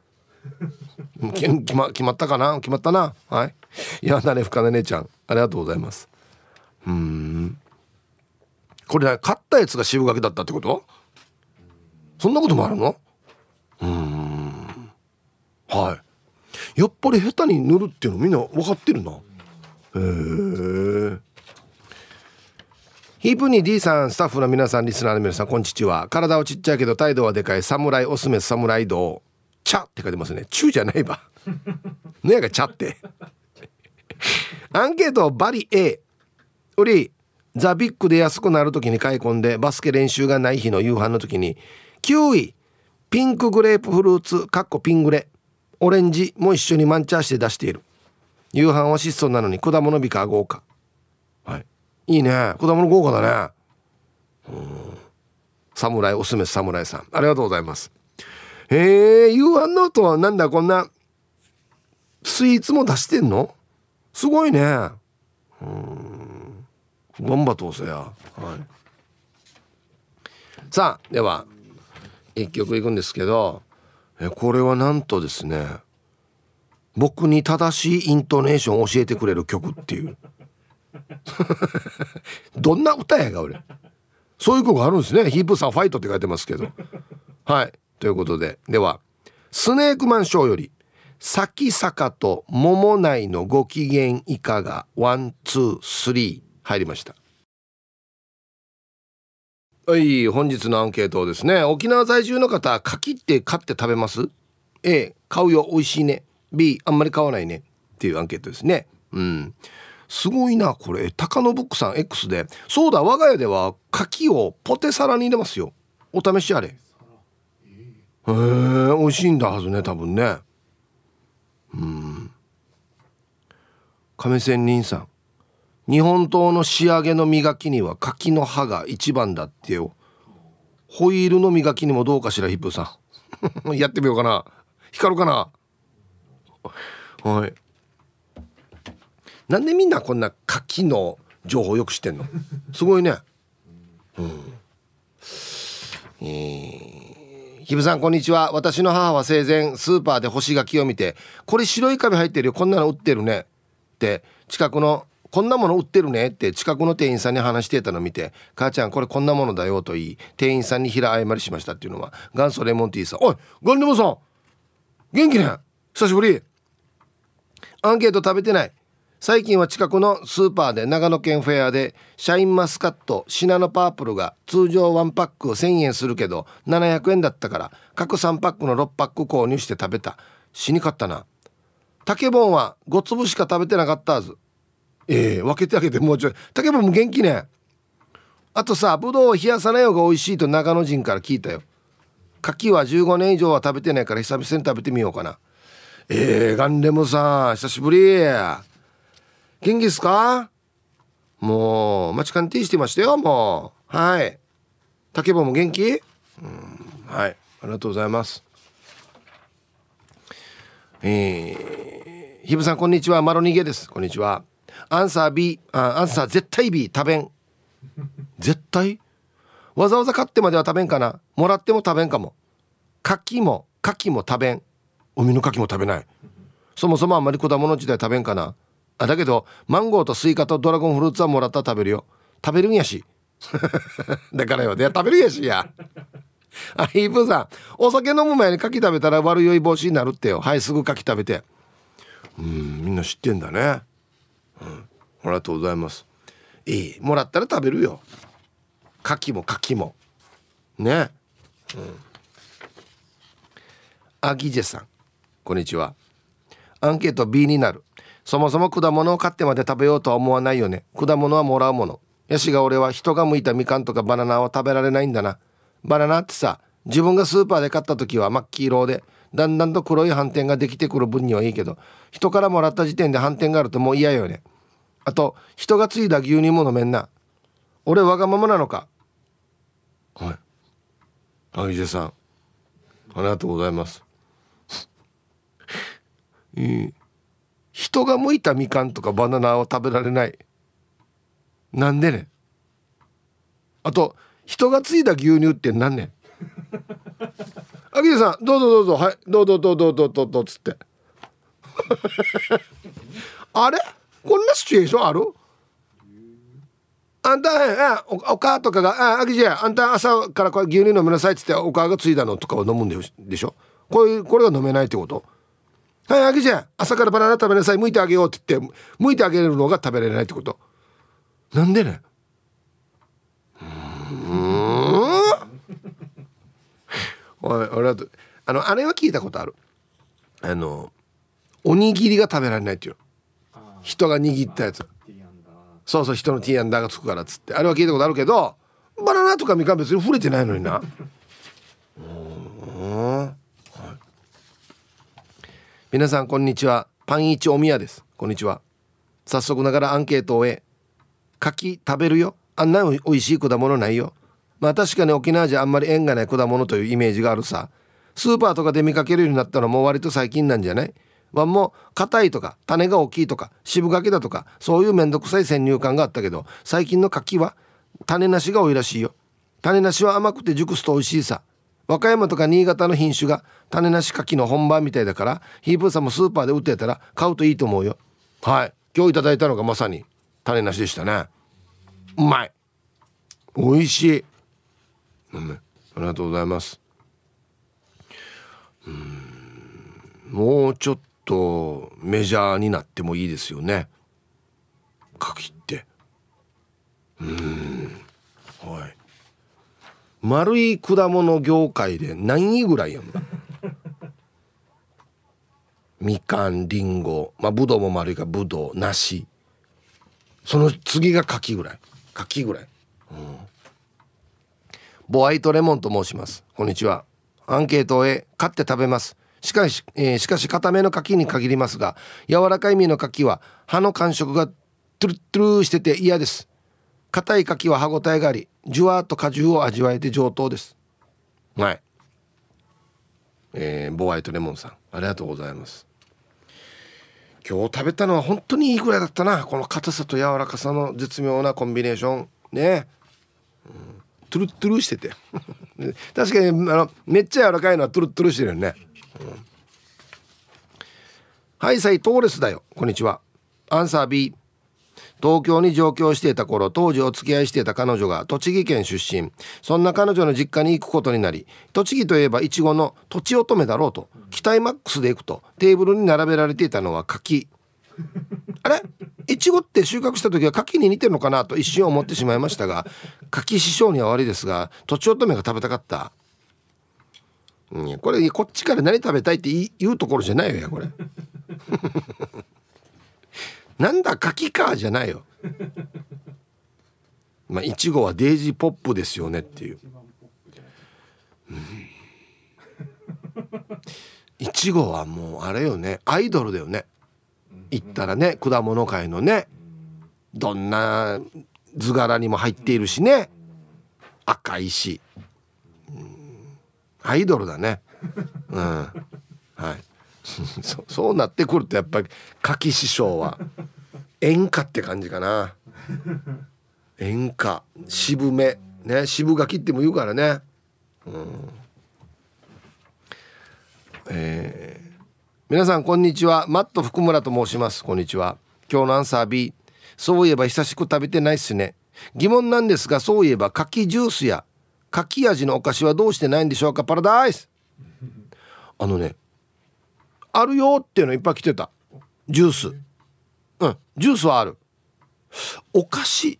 決ま決まったかな？決まったな。はい。いやだね深田姉ちゃん。ありがとうございます。うん。これ、ね、買ったやつが渋柿だったってこと？そんなこともあるの？うん。はい。やっぱり下手に塗るっていうのみんな分かってるな。へえヒープに D さんスタッフの皆さんリスナーの皆さんこんにちは。体はちっちゃいけど態度はでかい。侍オスメス侍道茶って書いてますね。中じゃないば ねやが茶って。アンケートバリ A おりザ・ビッグで安くなる時に買い込んでバスケ練習がない日の夕飯の時に。9位ピンクグレープフルーツかっこピングレ。オレンジも一緒にマンチャーして出している。夕飯は質素なのに果物美化豪華。はい。いいね。果物豪華だね。うん。侍おすすめ侍さん。ありがとうございます。へえ夕飯の後はなんだこんなスイーツも出してんの？すごいね。うん。頑張とうせや。はい。さあでは一曲いくんですけどえこれはなんとですね僕に正しいイントネーションを教えてくれる曲っていう。どんな歌やが俺。そういう曲あるんですね。ひぶさんファイトって書いてますけど。はい。ということで。ではスネークマンショーより「咲坂と桃内のご機嫌いかが？ one two three」入りました。はい本日のアンケートですね。沖縄在住の方柿って買って食べます？A 買うよ。美味しいね。B あんまり買わないね。っていうアンケートですね。うん。すごいなこれ。高野ブックさん X で。そうだ我が家では柿をポテサラに入れますよ。お試しあれ。へえ美味しいんだはずね多分ね。うん。亀仙人さん。日本刀の仕上げの磨きには柿の葉が一番だってよ。ホイールの磨きにもどうかしらヒップさん。やってみようかな。光るかな。はい。なんでみんなこんな柿の情報よく知ってんの？すごいね。うん。えー、ひぶさんこんにちは。私の母は生前スーパーで干し柿を見てこれ白い紙入ってるよ。こんなの売ってるね。って近くのこんなもの売ってるねって近くの店員さんに話してたのを見て、母ちゃんこれこんなものだよと言い、店員さんに平謝りしましたっていうのは、元祖レモンティーさん。おい、ガンデモさん元気ね？久しぶり。アンケート食べてない。最近は近くのスーパーで長野県フェアでシャインマスカットシナノパープルが通常1パック1000円するけど700円だったから各3パックの6パック購入して食べた。死にかったな。竹本は5粒しか食べてなかったはず。ええー、分けてあげてもうちょい。竹本も元気ね。あとさぶどうを冷やさない方が美味しいと長野人から聞いたよ。柿は15年以上は食べてないから久々に食べてみようかな。ええー、ガンレムさん久しぶり。元気っすか？もう待ち勘定してましたよもう。はい。竹本も元気？うんはい。ありがとうございます。えー、ひぶさんこんにちは。マロニゲです。こんにちは。アンサー B あアンサー絶対 B 食べん。絶対？わざわざ買ってまでは食べんかな。もらっても食べんかも。柿も柿も食べん。海の牡蠣も食べない。そもそもあんまり果物自体食べんかな。あだけどマンゴーとスイカとドラゴンフルーツはもらったら食べるよ。食べるんやし。だからよ。で食べるんやしや。あヒープーさん。お酒飲む前に柿食べたら悪酔い防止になるってよ。はいすぐ柿食べて。うんみんな知ってんだね。うん、ありがとうございます。いい。もらったら食べるよ。牡蠣も牡蠣も。ね。うん。アギジェさん。こんにちは。アンケート B になる。そもそも果物を買ってまで食べようとは思わないよね。果物はもらうもの。ヤシが俺は人が剥いたみかんとかバナナは食べられないんだな。バナナってさ自分がスーパーで買った時は真っ黄色でだんだんと黒い斑点ができてくる分にはいいけど人からもらった時点で斑点があるともう嫌よね。あと人がついだ牛乳も飲めんな。俺わがままなのか。はい。あいじさん。ありがとうございます。いい。人が剥いたみかんとかバナナを食べられない。なんでね。あと人がついだ牛乳って何ねあきさんどうぞどうぞはいどうぞどうぞどうぞどうぞつって。あれ？こんなシチュエーションある？あんた、えおお母とかが、あ、あきじゃ、あんた朝からこれ牛乳飲みなさいって言ってお母がついだのとかを飲むんでしょ？こういう、これが飲めないってこと？はい、あきじゃ、朝からバナナ食べなさい、剥いてあげようって言って、剥いてあげるのが食べられないってこと？なんでねうんおい、俺はあの、あれは聞いたことある。あの、おにぎりが食べられないっていう。人が握ったやつ。そうそう人のティーアンダーがつくからっつって。あれは聞いたことあるけどバナナとかみかん別に触れてないのにな。うん。皆さんこんにちは。パンイチおみやです。こんにちは。早速ながらアンケートを終え柿食べるよ。あんなおいしい果物ないよまあ確かに沖縄じゃあんまり縁がない果物というイメージがあるさ。スーパーとかで見かけるようになったのも割と最近なんじゃない？ワンも硬いとか種が大きいとか渋柿だとかそういうめんどくさい先入観があったけど最近の柿は種なしが多いらしいよ。種なしは甘くて熟すと美味しいさ。和歌山とか新潟の品種が種なし柿の本番みたいだからヒープーさんもスーパーで売ってたら買うといいと思うよ。はい。今日いただいたのがまさに種なしでしたね。うまい。美味しい、ありがとうございます。うん。もうちょっとメジャーになってもいいですよね。柿って。うん。はい。丸い果物業界で何位ぐらいやん みかんりんご。まあぶどうも丸いからぶどう梨。その次が柿ぐらい。柿ぐらい、うん、ボワイトレモンと申します。こんにちは。アンケートへ買って食べます。しかし、えー、しかし固めの柿に限りますが柔らかい実の柿は葉の感触がトゥルトゥルしてて嫌です。硬い柿は歯ごたえがありじゅわっと果汁を味わえて上等です。はい。えー、ボワイトレモンさんありがとうございます。今日食べたのは本当にいいぐらいだったな。この硬さと柔らかさの絶妙なコンビネーション。ね、うん、トゥルトゥルしてて。確かにあのめっちゃ柔らかいのはトゥルトゥルしてるよね。うん。はいさいトーレスだよ。こんにちは。アンサー B 東京に上京していた頃当時お付き合いしていた彼女が栃木県出身。そんな彼女の実家に行くことになり栃木といえばいちごのとちおとめだろうと期待マックスで行くとテーブルに並べられていたのは柿。あれ？いちごって収穫した時は柿に似てるのかなと一瞬思ってしまいましたが柿師匠には悪いですがとちおとめが食べたかった。うん、これこっちから何食べたいって言うところじゃないよやこれ。なんだ柿かじゃないよ。まあいちごはデイジーポップですよねっていう。いちごはもうあれよねアイドルだよね。言ったらね果物界のねどんな図柄にも入っているしね赤いしうん。アイドルだね。うん。はい。そそうなってくるとやっぱり柿師匠は演歌って感じかな。演歌。渋め。ね渋柿っても言うからね。うん。えー、皆さんこんにちは。マット福村と申します。こんにちは。今日のアンサー B そういえば久しく食べてないっすね。疑問なんですがそういえば柿ジュースや柿味のお菓子はどうしてないんでしょうか？パラダイス。あのねあるよっていうのいっぱい来てた。ジュース。うんジュースはある。お菓子。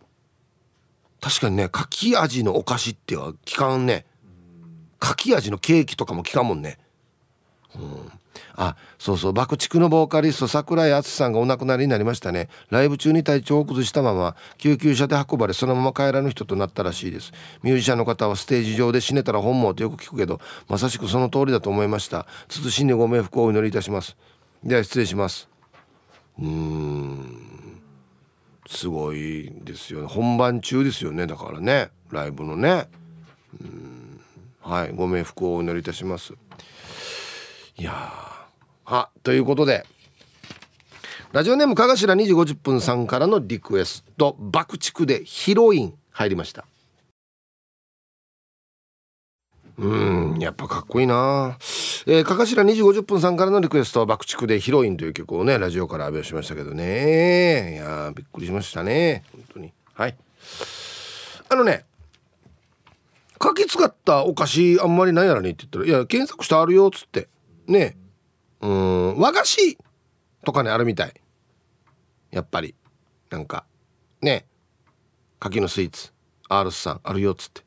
確かにね柿味のお菓子っては聞かんね。柿味のケーキとかも聞かんもんね。うん。あそうそう爆竹のボーカリスト桜井敦さんがお亡くなりになりましたね。ライブ中に体調を崩したまま救急車で運ばれそのまま帰らぬ人となったらしいです。ミュージシャンの方はステージ上で死ねたら本望とよく聞くけどまさしくその通りだと思いました。謹んでご冥福をお祈りいたします。では失礼します。うん。すごいですよね。本番中ですよね。だからね。ライブのね。うん。はい。ご冥福をお祈りいたします。いやはということでラジオネームかがしら2時50分さんからのリクエスト爆竹でヒロイン入りました。うんやっぱかっこいいな。えー、かかしら2時50分さんからのリクエストは爆竹でヒロインという曲をねラジオから発表しましたけどね。いやびっくりしましたね。本当に。はい。あのね柿使ったお菓子あんまりないやらねって言ったら「いや検索してあるよ」っつって。ね。うん。和菓子とかねあるみたい。やっぱり。なんかね。柿のスイーツ。R さんあるよっつって。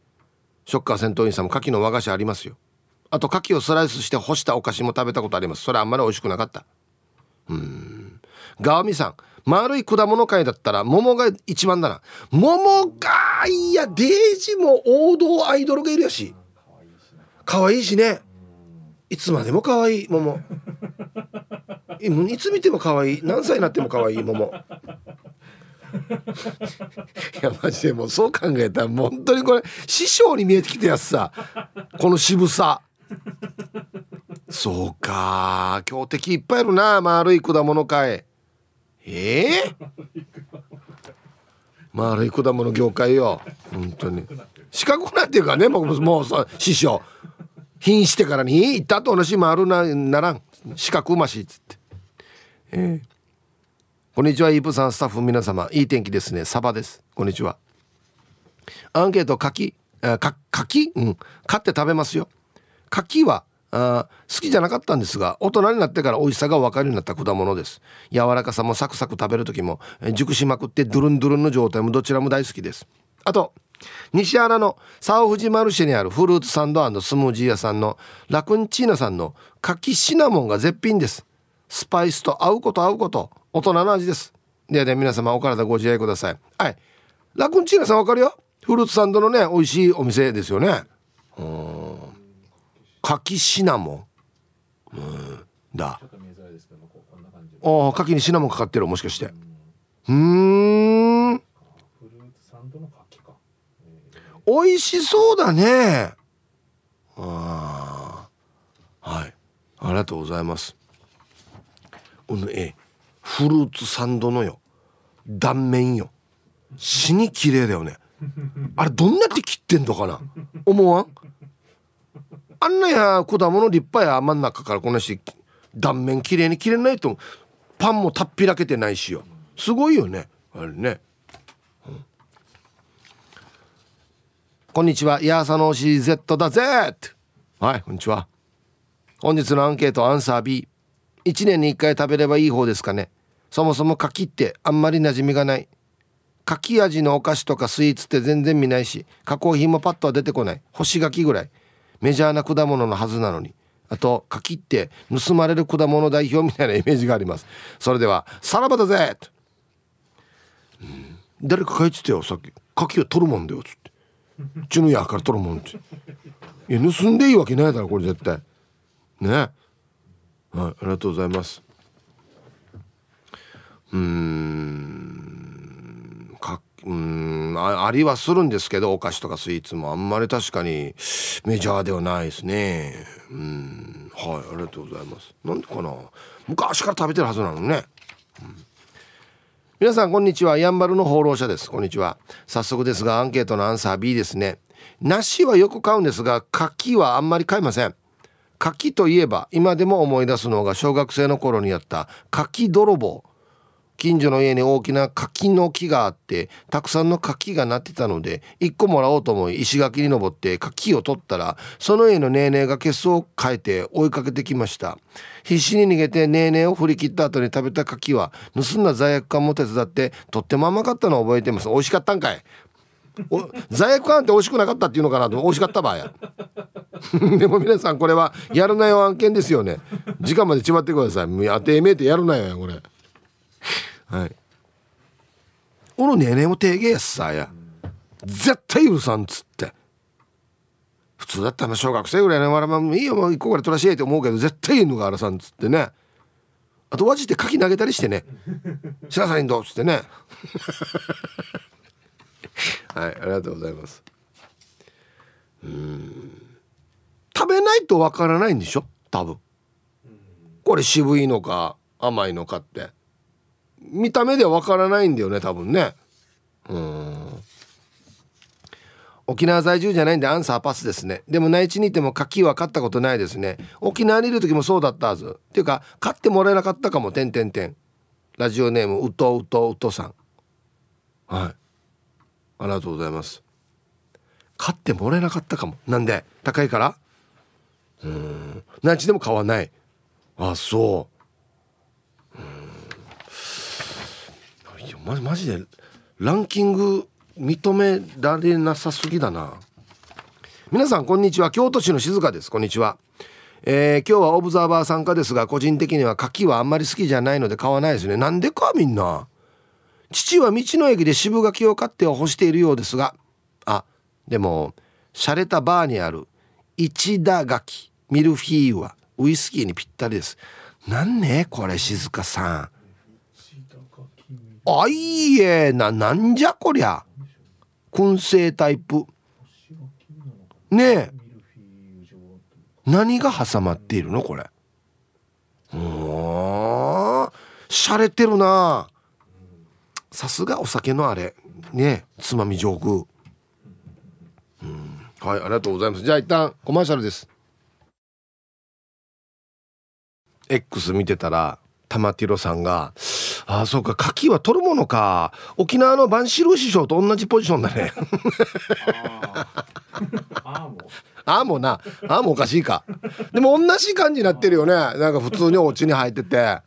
ショッカー戦闘員さんも柿の和菓子ありますよ。あと柿をスライスして干したお菓子も食べたことあります。それあんまり美味しくなかった。うん。ガワミさん。丸い果物界だったら桃が一番だな。桃かいやデージも王道アイドルがいるやし。可愛いしね。いつまでも可愛い桃。いつ見ても可愛い何歳になっても可愛い桃。いやマジでもうそう考えたらもう本当にこれ師匠に見えてきたやつさ。この渋さ。そうか。強敵いっぱいいるな丸い果物界え？えー、丸い果物業界よ。本当に。四角くなっていうかね僕もうさ師匠。品してからに行ったと同じ丸なならん。四角うましっつって。えー、こんにちはイープさんスタッフ皆様。いい天気ですね。サバです。こんにちは。アンケート柿か柿うん。買って食べますよ。柿はあ好きじゃなかったんですが大人になってから美味しさが分かるようになった果物です。柔らかさもサクサク食べる時も熟しまくってドゥルンドゥルンの状態もどちらも大好きです。あと西原のサオフジマルシェにあるフルーツサンドスムージー屋さんのラクンチーナさんの柿シナモンが絶品です。スパイスと合うこと合うこと大人の味です。ではで皆様お体ご自愛ください。はい。ラクンチーナさんわかるよ？フルーツサンドのね美味しいお店ですよね。うん。柿シナモン。うん。だ。ああ柿にシナモンかかってるもしかして。うん美味しそうだね。ああはい。ありがとうございます。このえフルーツサンドのよ。断面よ。死に綺麗だよね。あれどんなって切ってんのかな？思わん？あんなや果物立派や真ん中からこんなし断面綺麗に切れないとパンもたっぴらけてないしよ。すごいよね。あれね、うん、こんにちは。ヤーサノー CZ だぜ。はいこんにちは。本日のアンケートアンサー B 1年に1回食べればいい方ですかね。そもそも柿ってあんまり馴染みがない。柿味のお菓子とかスイーツって全然見ないし加工品もパッとは出てこない。干し柿ぐらい。メジャーな果物のはずなのに。あと柿って盗まれる果物代表みたいなイメージがあります。それではさらばだぜ、うん、誰か書いてたよさっき。柿を取るもんだよつって。チュヌヤから取るもんっていや盗んでいいわけないだろこれ絶対。ね。はいありがとうございます。うん。かうん。ありはするんですけどお菓子とかスイーツも。あんまり確かにメジャーではないですね。うん。はいありがとうございます。なんでかな。昔から食べてるはずなのね、皆さんこんにちは。やんばるの放浪者です。こんにちは。早速ですがアンケートのアンサー B ですね。梨はよく買うんですが柿はあんまり買いません。柿といえば今でも思い出すのが小学生の頃にやった柿泥棒。近所の家に大きな柿の木があってたくさんの柿がなってたので1個もらおうと思い石垣に登って柿を取ったらその家のネーネーが血相を変えて追いかけてきました。必死に逃げてネーネーを振り切った後に食べた柿は盗んだ罪悪感も手伝ってとっても甘かったのを覚えてます。美味しかったんかい。罪悪感って美味しくなかったっていうのかなと美味しかった場合 でも皆さんこれはやるなよ案件ですよね。時間までちまってください。当てめえてやるなよこれ。はい。おのねえねえも提言やさや。絶対許さんっつって。普通だったら小学生ぐらいねわらまいいよもう一個ぐらい取らしえって思うけど絶対言うのがあらさんっつってね。あとわじって柿投げたりしてね「しなさいんど」っつってね。はいありがとうございます。うん。食べないとわからないんでしょ？多分。これ渋いのか甘いのかって見た目ではわからないんだよね多分ね。うん。沖縄在住じゃないんでアンサーパスですね。でも内地にいても柿は買ったことないですね。沖縄にいる時もそうだったはず。っていうか買ってもらえなかったかもてんてんてん。ラジオネームうとうとうとさん。はい。ありがとうございます。買ってもらえなかったかも。なんで？高いから？うん。何ちでも買わない。あそう。うんいやママジでランキング認められなさすぎだな。皆さんこんにちは。京都市の静香です。こんにちは。えー、今日はオブザーバー参加ですが個人的には柿はあんまり好きじゃないので買わないですね。なんでかみんな。父は道の駅で渋柿を買っては干しているようですがあでも洒落たバーにある一田柿ミルフィーユはウイスキーにぴったりです。なんねこれ静香さん。あいえななんじゃこりゃ。燻製タイプ。ねえ。何が挟まっているのこれ。おしゃれてるな。さすがお酒のあれ。ねえつまみ上空うん。はいありがとうございます。じゃあ一旦コマーシャルです。X 見てたら玉ティロさんが「ああそうか牡蠣は取るものか。沖縄のバンシル師匠と同じポジションだね」ああもな。ああもおかしいか。でも同じ感じになってるよね。なんか普通にお家に入ってて。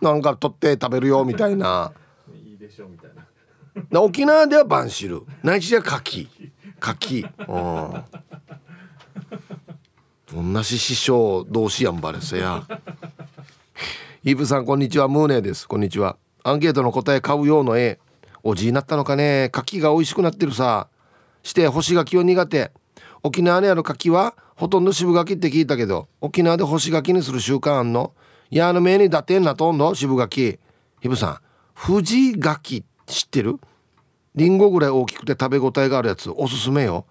なんか取って食べるよみたいな。いいでしょみたいな。沖縄ではバンシル内地では牡蠣牡蠣うん。同じ師匠同士やんばれせやイブさんこんにちは。ムーネです。こんにちは。アンケートの答え買うようの絵。おじになったのかね。牡蠣が美味しくなってるさ。して干し柿は苦手。沖縄にある柿はほとんど渋柿って聞いたけど沖縄で干し柿にする習慣あんの？やの目にだてんなとんの？渋柿。ひぶさん富士柿知ってる？りんごぐらい大きくて食べ応えがあるやつ。おすすめよ。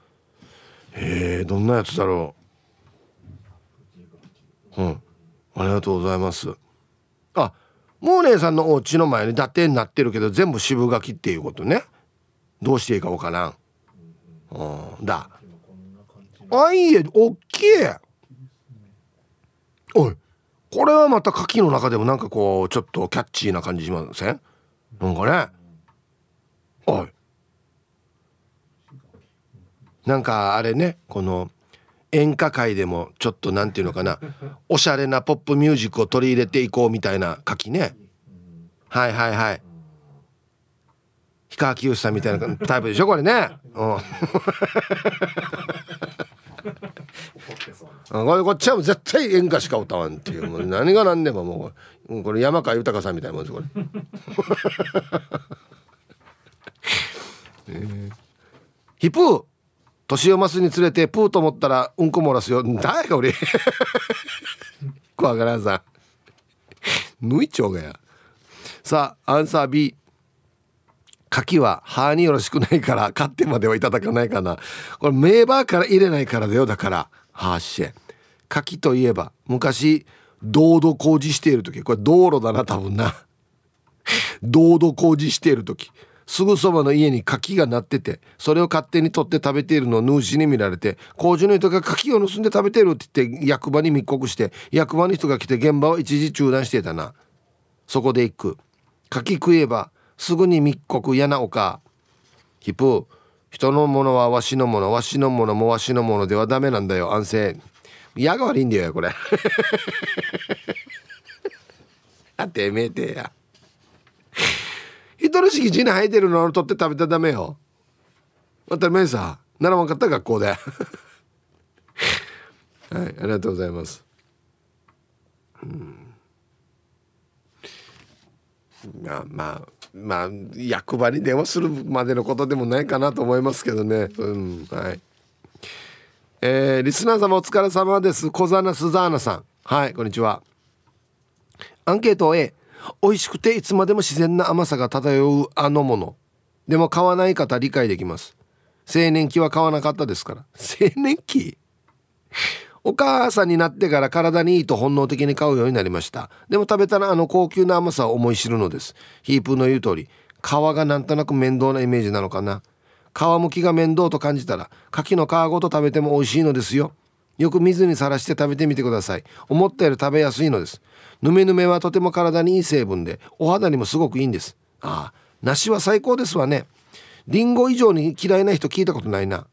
へえどんなやつだろう。うん。ありがとうございます。あモーネーさんのお家の前にだてになってるけど全部渋柿っていうことね。どうしていいかわからん。うんだ。あいえおっきいおいこれはまた牡蠣の中でもなんかこうちょっとキャッチーな感じしません？なんかね。おい。なんかあれねこの演歌界でもちょっとなんていうのかなおしゃれなポップミュージックを取り入れていこうみたいな牡蠣ね。はいはいはい。氷川きよしさんみたいなタイプでしょこれね。うん。これこっちはもう絶対演歌しか歌わんっていう。もう何が何でももうこれ山川豊さんみたいなもんですこれ、えー、ヒプー年を増すにつれてプーと思ったらうんこ漏らすよ。誰か俺怖がら んさ抜いちょうがや。さあアンサー B 牡蠣は歯によろしくないから買ってまではいただかないかな。これメーバーから入れないからだよだから。はーし牡蠣といえば昔道路工事している時。これ道路だな多分な。道路工事している時。すぐそばの家に牡蠣が鳴っててそれを勝手に取って食べているのを主に見られて工事の人が牡蠣を盗んで食べてるって言って役場に密告して役場の人が来て現場を一時中断してたな。そこで行く牡蠣食えばすぐに密告嫌なおか。ヒプ人のものはわしのものわしのものもわしのものではダメなんだよ。安静。嫌が悪いんだよこれ。あてめえてや。人の敷地に生えてるのを取って食べたらダメよ。当たり前さ習わんかった学校で。はいありがとうございます。うん。まあまあまあ役場に電話するまでのことでもないかなと思いますけどね。うんはい。えー、リスナー様お疲れ様です。小ザナスザーナさん。はいこんにちは。アンケート A 美味しくていつまでも自然な甘さが漂うあのもの。でも買わない方理解できます。青年期は買わなかったですから。青年期？お母さんになってから体にいいと本能的に買うようになりました。でも食べたらあの高級な甘さを思い知るのです。ヒープーの言う通り皮がなんとなく面倒なイメージなのかな。皮むきが面倒と感じたら牡蠣の皮ごと食べても美味しいのですよ。よく水にさらして食べてみてください。思ったより食べやすいのです。ぬめぬめはとても体にいい成分でお肌にもすごくいいんです。ああ梨は最高ですわね。リンゴ以上に嫌いな人聞いたことないな。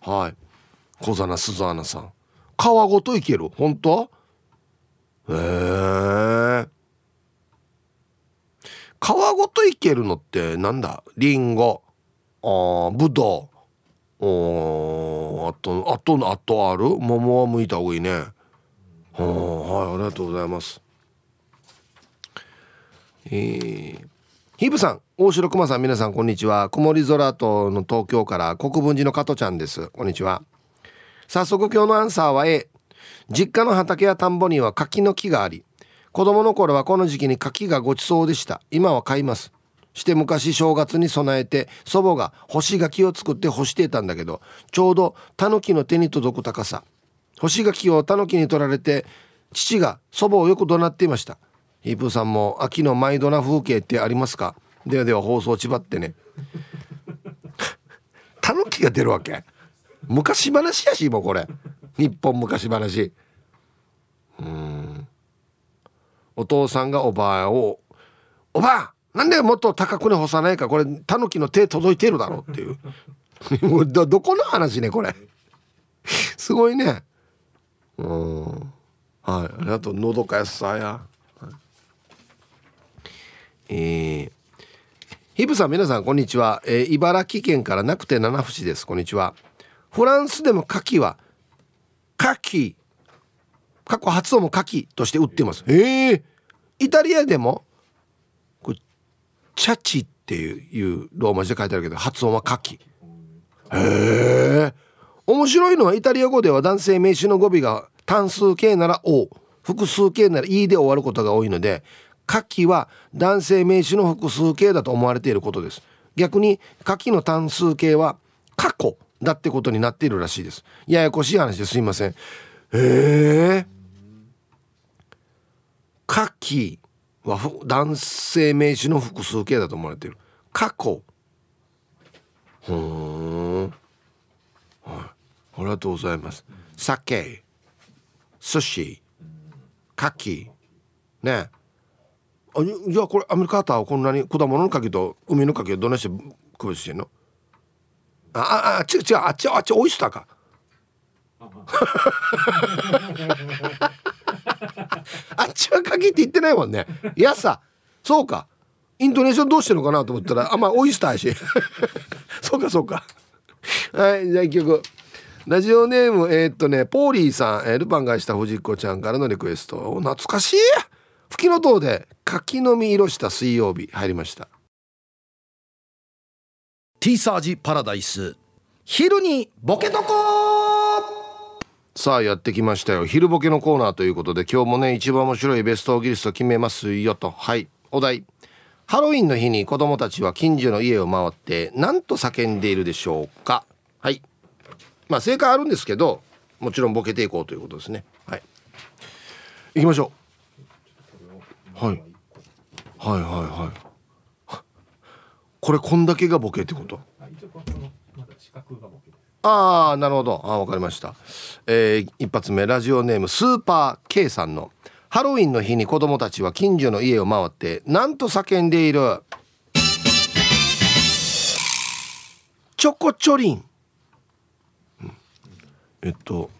はい。小ザナ鈴アナさん。皮ごといける。本当？へえ。皮ごといけるのってなんだ？リンゴ。あぶどう。おあとあとあとある？桃は剥いた方がいいね。はいありがとうございます。えー、ヒブさん大城熊さん皆さんこんにちは。曇り空との東京から国分寺の加トちゃんです。こんにちは。早速今日のアンサーは A 実家の畑や田んぼには柿の木があり子供の頃はこの時期に柿がごちそうでした。今は買います。して昔正月に備えて祖母が干し柿を作って干していたんだけどちょうどタヌキの手に届く高さ。干し柿をタヌキに取られて父が祖母をよく怒鳴っていました。ヒープーさんも秋のマイドな風景ってありますか？ではでは放送ちばってね。タヌキが出るわけ？昔話やしもうこれ。日本昔話。うん。お父さんがおばあを「おばあなんでもっと高くに干さないか？これタヌキの手届いてるだろ」うっていう どどこの話ねこれ？すごいね。うん。はい。ありがとうのどかやすさや、はい、えーヒブさん皆さんこんにちは、えー、茨城県からなくて七節です。こんにちは。フランスでも牡蠣は牡蠣過去発音も牡蠣として売ってます。ええー、イタリアでもこれチャチっていうローマ字で書いてあるけど発音は牡蠣。へえ面白いのはイタリア語では男性名詞の語尾が単数形なら「O」複数形なら「E」で終わることが多いので牡蠣は男性名詞の複数形だと思われていることです。逆に牡蠣の単数形は過去だってことになっているらしいです。ややこしい話です。いません。へえ牡蠣は男性名詞の複数形だと思われている。過去。ふん。はい。ありがとうございます？酒寿司牡蠣ね。あじゃあこれアメリカーターはこんなに果物の柿と海の柿をどんなして区別してんの？あああ違う違うあっちあっちオイスターか。あっちは 柿って言ってないもんね。いやさそうか。イントネーションどうしてるのかなと思ったらあまあオイスターやし。そうかそうか。はいじゃあ一曲。ラジオネームえー、っとねポーリーさん、えー、ルパンがした藤子ちゃんからのリクエスト。懐かしい。吹きの塔で柿の実色した水曜日。入りました。ティーサージパラダイス。昼にボケとこさあやってきましたよ。昼ボケのコーナーということで今日もね一番面白いベストギリスト決めますよと。はい。お題。ハロウィンの日に子供たちは近所の家を回って何と叫んでいるでしょうか。はいまあ正解あるんですけどもちろんボケていこうということですね。はい。行きましょう。はい。はいはいはい。これこんだけがボケってこと？ああなるほど。あわかりました。えー、一発目。ラジオネームスーパー K さんの。ハロウィンの日に子供たちは近所の家を回ってなんと叫んでいる。チョコチョリン、うん、えっと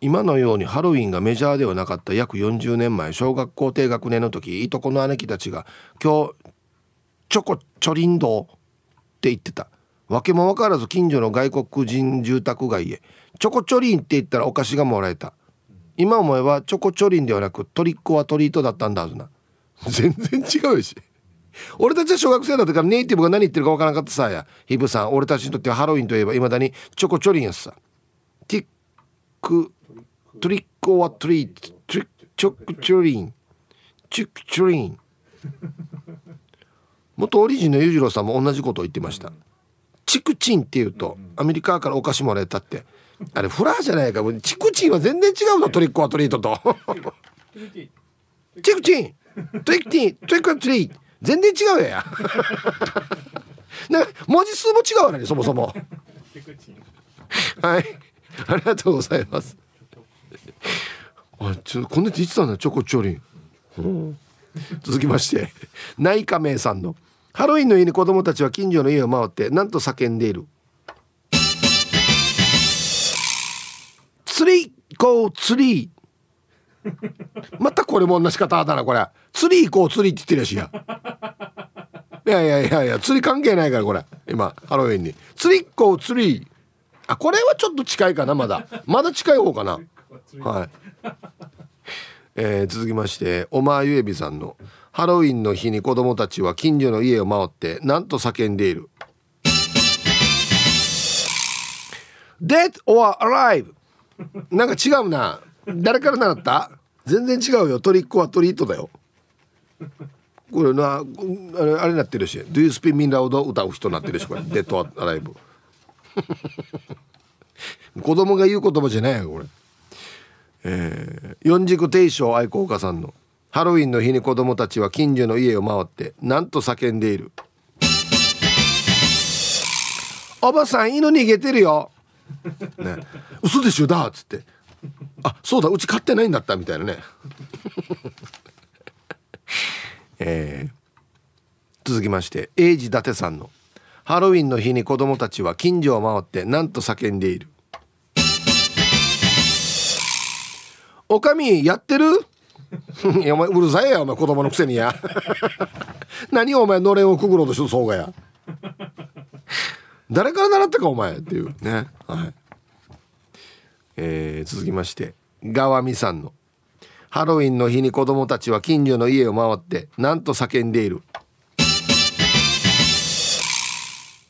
今のようにハロウィンがメジャーではなかった約40年前小学校低学年の時いとこの姉貴たちが今日チョコチョリンドって言ってた。訳も分からず近所の外国人住宅街へチョコチョリンって言ったらお菓子がもらえた。今思えばチョコチョリンではなくトリックはトリートだったんだはずな。全然違うし。俺たちは小学生だったからネイティブが何言ってるか分からなかったさや。ヒブさん俺たちにとってはハロウィンといえばいまだにチョコチョリンやさ。ティック。トリックはトリー。トチョコチョリン。チョコチョリン。元オリジンの裕次郎さんも同じことを言ってました。チクチンっていうとアメリカからお菓子もらえたって。あれフラーじゃないか。チクチンは全然違うのトリックオアトリートと。チクチン。トリックティン。トリックオアトリー。ト全然違うや。な文字数も違うわねそもそも。はい ありがとうございます。あちょこんな言ってたんだチョコチョリ。ン、続きまして内科名さんの。ハロウィンの日に子供たちは近所の家を回って何と叫んでいる。釣り行こう釣りまたこれも同じ方だなこれ。釣り行こう釣りって言ってるやしや。いやいやいやいや釣り関係ないからこれ。今ハロウィンに。釣り行こう釣りあこれはちょっと近いかなまだ。まだ近い方かな。はい。えー、続きましておまゆえびさんのハロウィンの日に子供たちは近所の家を回ってなんと叫んでいる。Dead or alive なんか違うな。誰から習った？全然違うよ。トリックはトリートだよ。これなあれあれなってるし「Do you speak me loud?」歌う人なってるしこれ「Dead or alive」子供が言う言葉じゃないよこれ。えー、四軸定称愛好家さんのハロウィンの日に子供たちは近所の家を回ってなんと叫んでいる。おばさん犬逃げてるよ。ね。嘘でしょ？だっつって。あそうだうち飼ってないんだったみたいなね。えー、続きまして英治伊達さんの。ハロウィンの日に子供たちは近所を回ってなんと叫んでいる。おかみやってる？いやお前うるさいやお前子供のくせにや。何お前のれんをくぐろうとしとそうがや。誰から習ったかお前っていうね。はい。えー、続きましてがわみさんの。ハロウィンの日に子供たちは近所の家を回ってなんと叫んでいる「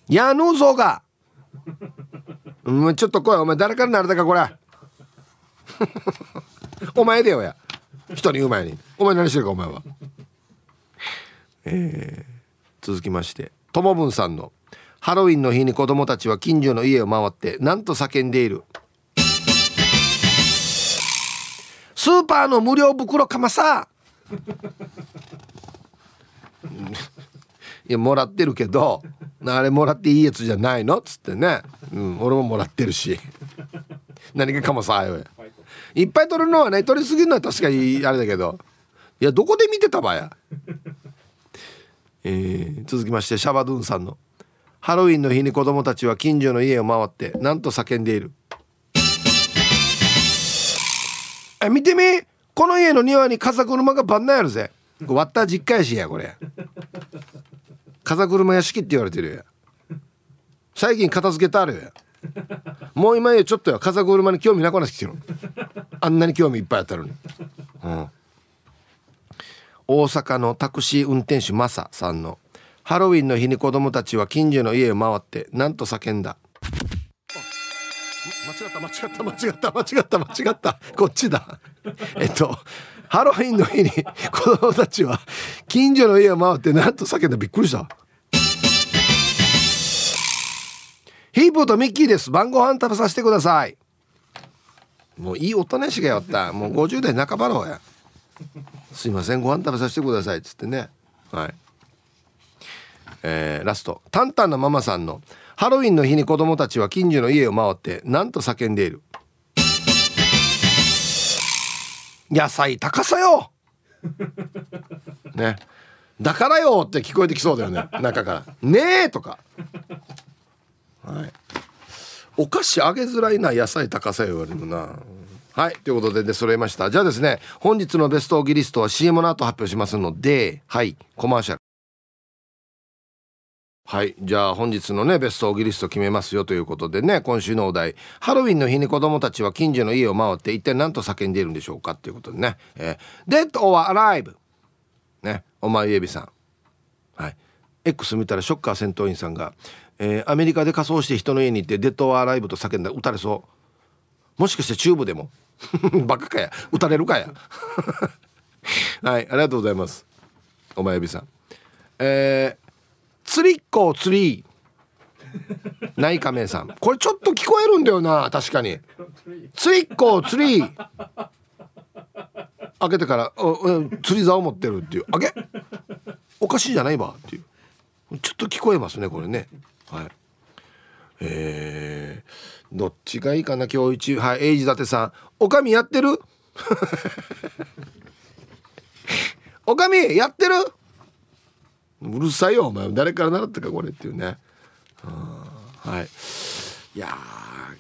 やぬうぞが!」うんちょっと来い。お前誰からなれたかこれ。お前だよや。人に言う前に。お前何してるかお前は。えー、続きまして。ともぶんさんの。ハロウィンの日に子供たちは近所の家を回ってなんと叫んでいる。スーパーの無料袋かまさ。いやもらってるけど。あれもらっていいやつじゃないの？っつってね、うん、俺ももらってるし。何がかまさよいっぱい取るのはね取りすぎるのは確かにあれだけど。いやどこで見てたばや。えー、続きましてシャバドゥンさんの。ハロウィンの日に子供たちは近所の家を回ってなんと叫んでいる。え見てみ。この家の庭に風車がバンナやるぜ。割った実家やしやこれ。風車屋敷って言われてるや最近片付けたあるやもう今やちょっとや風車に興味なくなってきてる。あんなに興味いっぱいあったのに、うん、大阪のタクシー運転手マサさんのハロウィンの日に子供たちは近所の家を回ってなんと叫んだ。間違った間違った間違った間違った間違った。こっちだ。えっとハロウィンの日に 子供たちは近所の家を回ってなんと叫んだ。びっくりした。ヒープとミッキーです。晩ご飯食べさせてください。もういいおとなしがよった。もう50代半ばのや。すいません。ご飯食べさせてください。っつってね。はい。えー、ラスト。タンタンのママさんのハロウィンの日に子供たちは近所の家を回ってなんと叫んでいる。野菜高さよ。ね。だからよって聞こえてきそうだよね。中から「ねえ」とか。はい。お菓子あげづらいな野菜高さよ言われるな。はい。ということで出揃えました。じゃあですね本日のベストオギリストは CM の後発表しますのではい。コマーシャル。はい。じゃあ本日のねベストオギリスト決めますよということでね今週のお題。ハロウィンの日に子供たちは近所の家を回って一体何と叫んでいるんでしょうかということでね「えー、Dead or Alive」ねお前エビさん。はい。X 見たらショッカー戦闘員さんが、えー、アメリカで仮装して人の家に行って「デッド・オア・ライブ」と叫んだら撃たれそう。もしかしてチューブでも？バカかや。撃たれるかや。はいありがとうございます。お前エビさん。えー釣りっ子釣り内仮面さん。これちょっと聞こえるんだよな確かに。釣りっ子釣り開けてから釣り竿持ってるっていう。あげおかしいじゃないわっていう。ちょっと聞こえますねこれね。はい。えー、どっちがいいかな今日一はいエイジ伊達さん。おかみやってる？おかみやってる？うるさいよお前。誰から習ったかこれっていうね。はい。いや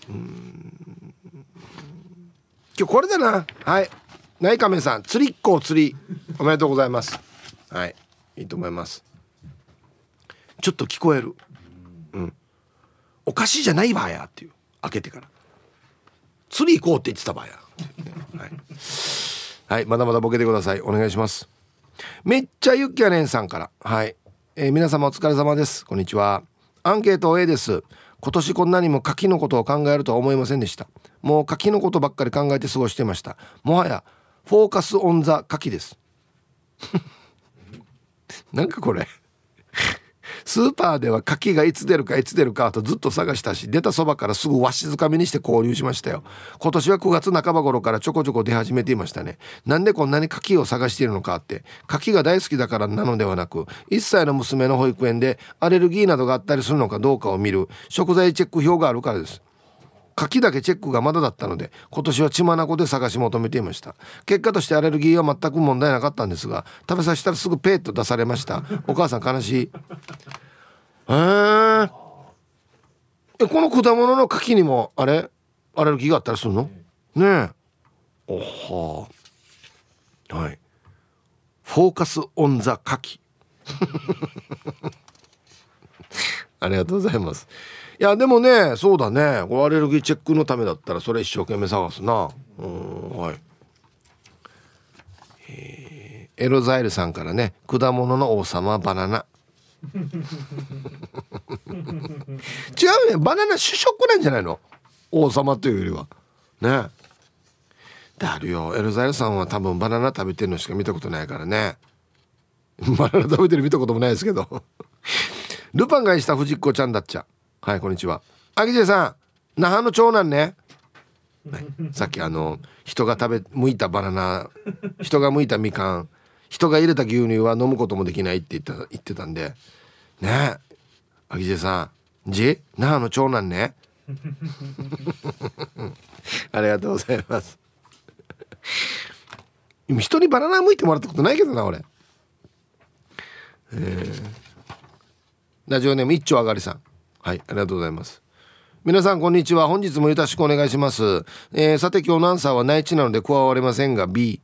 うん。今日これだな。はい。内亀さん。釣りっ子釣り。おめでとうございます。はい。いいと思います。ちょっと聞こえる。うん。おかしいじゃないわやっていう。開けてから。釣り行こうって言ってたわや、はい、はい、まだまだボケてください。お願いします。めっちゃゆっきやねんさんから。はい、えー、皆様お疲れ様です。こんにちは。アンケート A です。今年こんなにも柿のことを考えるとは思いませんでした。もう柿のことばっかり考えて過ごしてました。もはやフォーカスオンザ柿です。なんかこれ。スーパーでは柿がいつ出るかいつ出るかとずっと探したし出たそばからすぐわしづかみにして購入しましたよ。今年は9月半ば頃からちょこちょこ出始めていましたね。なんでこんなに柿を探しているのかって。柿が大好きだからなのではなく1歳の娘の保育園でアレルギーなどがあったりするのかどうかを見る食材チェック表があるからです。柿だけチェックがまだだったので今年は血眼で探し求めていました。結果としてアレルギーは全く問題なかったんですが食べさせたらすぐペッと出されました。お母さん悲しい。へえこの果物の柿にもあれ？アレルギーがあったりするの？ねえ。おははい。フォーカスオンザ柿。ありがとうございます。いやでもねそうだね。アレルギーチェックのためだったらそれ一生懸命探すな。うんはい。えー、エロザイルさんからね果物の王様バナナ。違うね。バナナ主食なんじゃないの？王様というよりは。ね。であるよ。エルザイルさんは多分バナナ食べてるのしか見たことないからね。バナナ食べてる見たこともないですけど。ルパンがした藤子ちゃんだっちゃ。はいこんにちは。あきじさん那覇の長男ね、はい、さっきあの人が食べ剥いたバナナ人が剥いたみかん人が入れた牛乳は飲むこともできないって言った言ってたんで。ねえあきじさんじ那覇の長男ね。ありがとうございます。人にバナナ剥いてもらったことないけどな俺。えー、ラジオネーム一丁あがりさんはいありがとうございます。皆さんこんにちは。本日もよろしくお願いします、えー、さて今日のアンサーは内地なので加われませんが B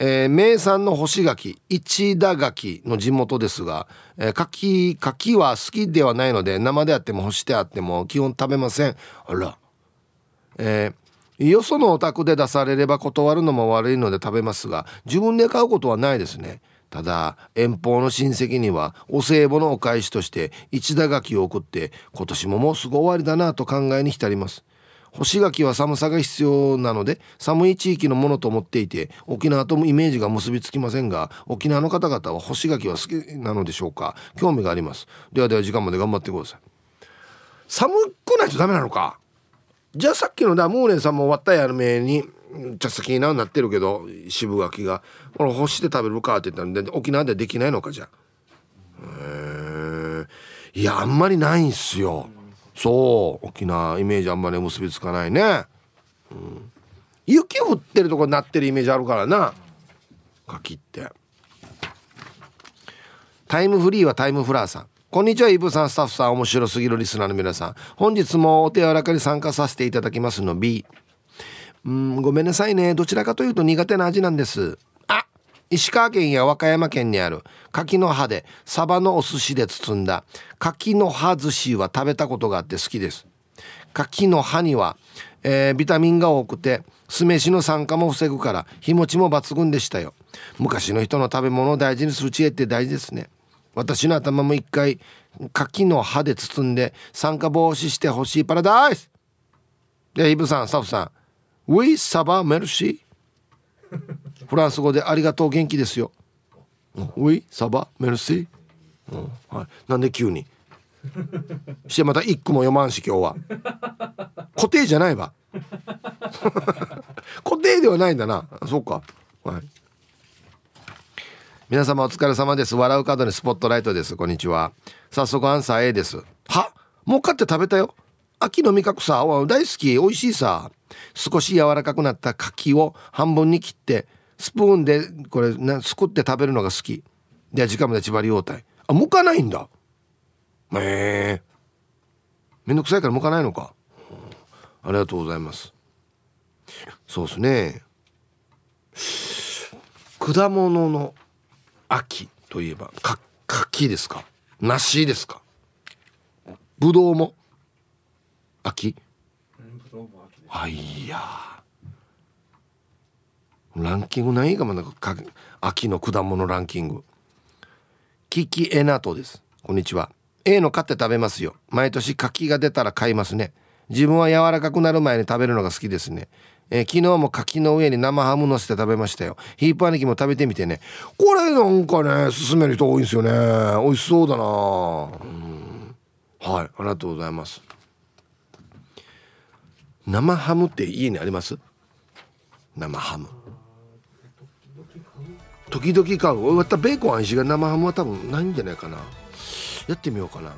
えー、名産の干し柿一田柿の地元ですが、えー、柿柿は好きではないので生であっても干してあっても基本食べません。あら。えー、よそのお宅で出されれば断るのも悪いので食べますが自分で買うことはないですね。ただ遠方の親戚にはお歳暮のお返しとして一田柿を送って今年ももうすぐ終わりだなと考えに浸ります。干し柿は寒さが必要なので寒い地域のものと思っていて沖縄ともイメージが結びつきませんが沖縄の方々は干し柿は好きなのでしょうか？興味があります。ではでは時間まで頑張ってください。寒くないとダメなのか？じゃあさっきのだモーレンさんも終わったやるめに茶先ななってるけど渋柿がこれ干して食べるか？って言ったんで沖縄ではできないのか？じゃへえいやあんまりないんすよ。そう。沖縄イメージあんまり結びつかないね、うん、雪降ってるとこになってるイメージあるからな。柿って。タイムフリーはタイムフラーさんこんにちはイブさん。スタッフさん。面白すぎるリスナーの皆さん。本日もお手柔らかに参加させていただきますの。B うんごめんなさいね。どちらかというと苦手な味なんです。あ石川県や和歌山県にある。柿の葉でサバのお寿司で包んだ。柿の葉寿司は食べたことがあって好きです。柿の葉には、えー、ビタミンが多くて酢飯の酸化も防ぐから日持ちも抜群でしたよ。昔の人の食べ物を大事にする知恵って大事ですね。私の頭も一回柿の葉で包んで酸化防止してほしいパラダイス。でイブさんスタッフさん。ウィサバメルシーフランス語でありがとう元気ですよ。ウィサバメルシー、うんはい、なんで急に？してまた一句も読まんし今日は。固定じゃないわ。固定ではないんだな。そうか。はい。皆様お疲れ様です。笑う角にスポットライトです。こんにちは。早速アンサー A です。は？もう買って食べたよ。秋の味覚さ大好き美味しいさ。少し柔らかくなった柿を半分に切ってスプーンでこれなすくって食べるのが好き。で時間まで縛り応対あ剥かないんだ。へえ。めんどくさいから剥かないのか、ありがとうございます。そうですね。果物の秋といえばか柿ですか？梨ですか？ぶどうも？秋？あいやランキングないかもなんか秋の果物ランキング。キキエナトです。こんにちは。A の買って食べますよ。毎年柿が出たら買いますね。自分は柔らかくなる前に食べるのが好きですね。えー、昨日も柿の上に生ハムのせて食べましたよ。ヒープ兄貴も食べてみてね。これなんかね勧める人多いんですよね。美味しそうだなうん。はいありがとうございます生ハムって家にあります？生ハム。時々買う。またベーコン愛しが生ハムは多分ないんじゃないかな。やってみようかな。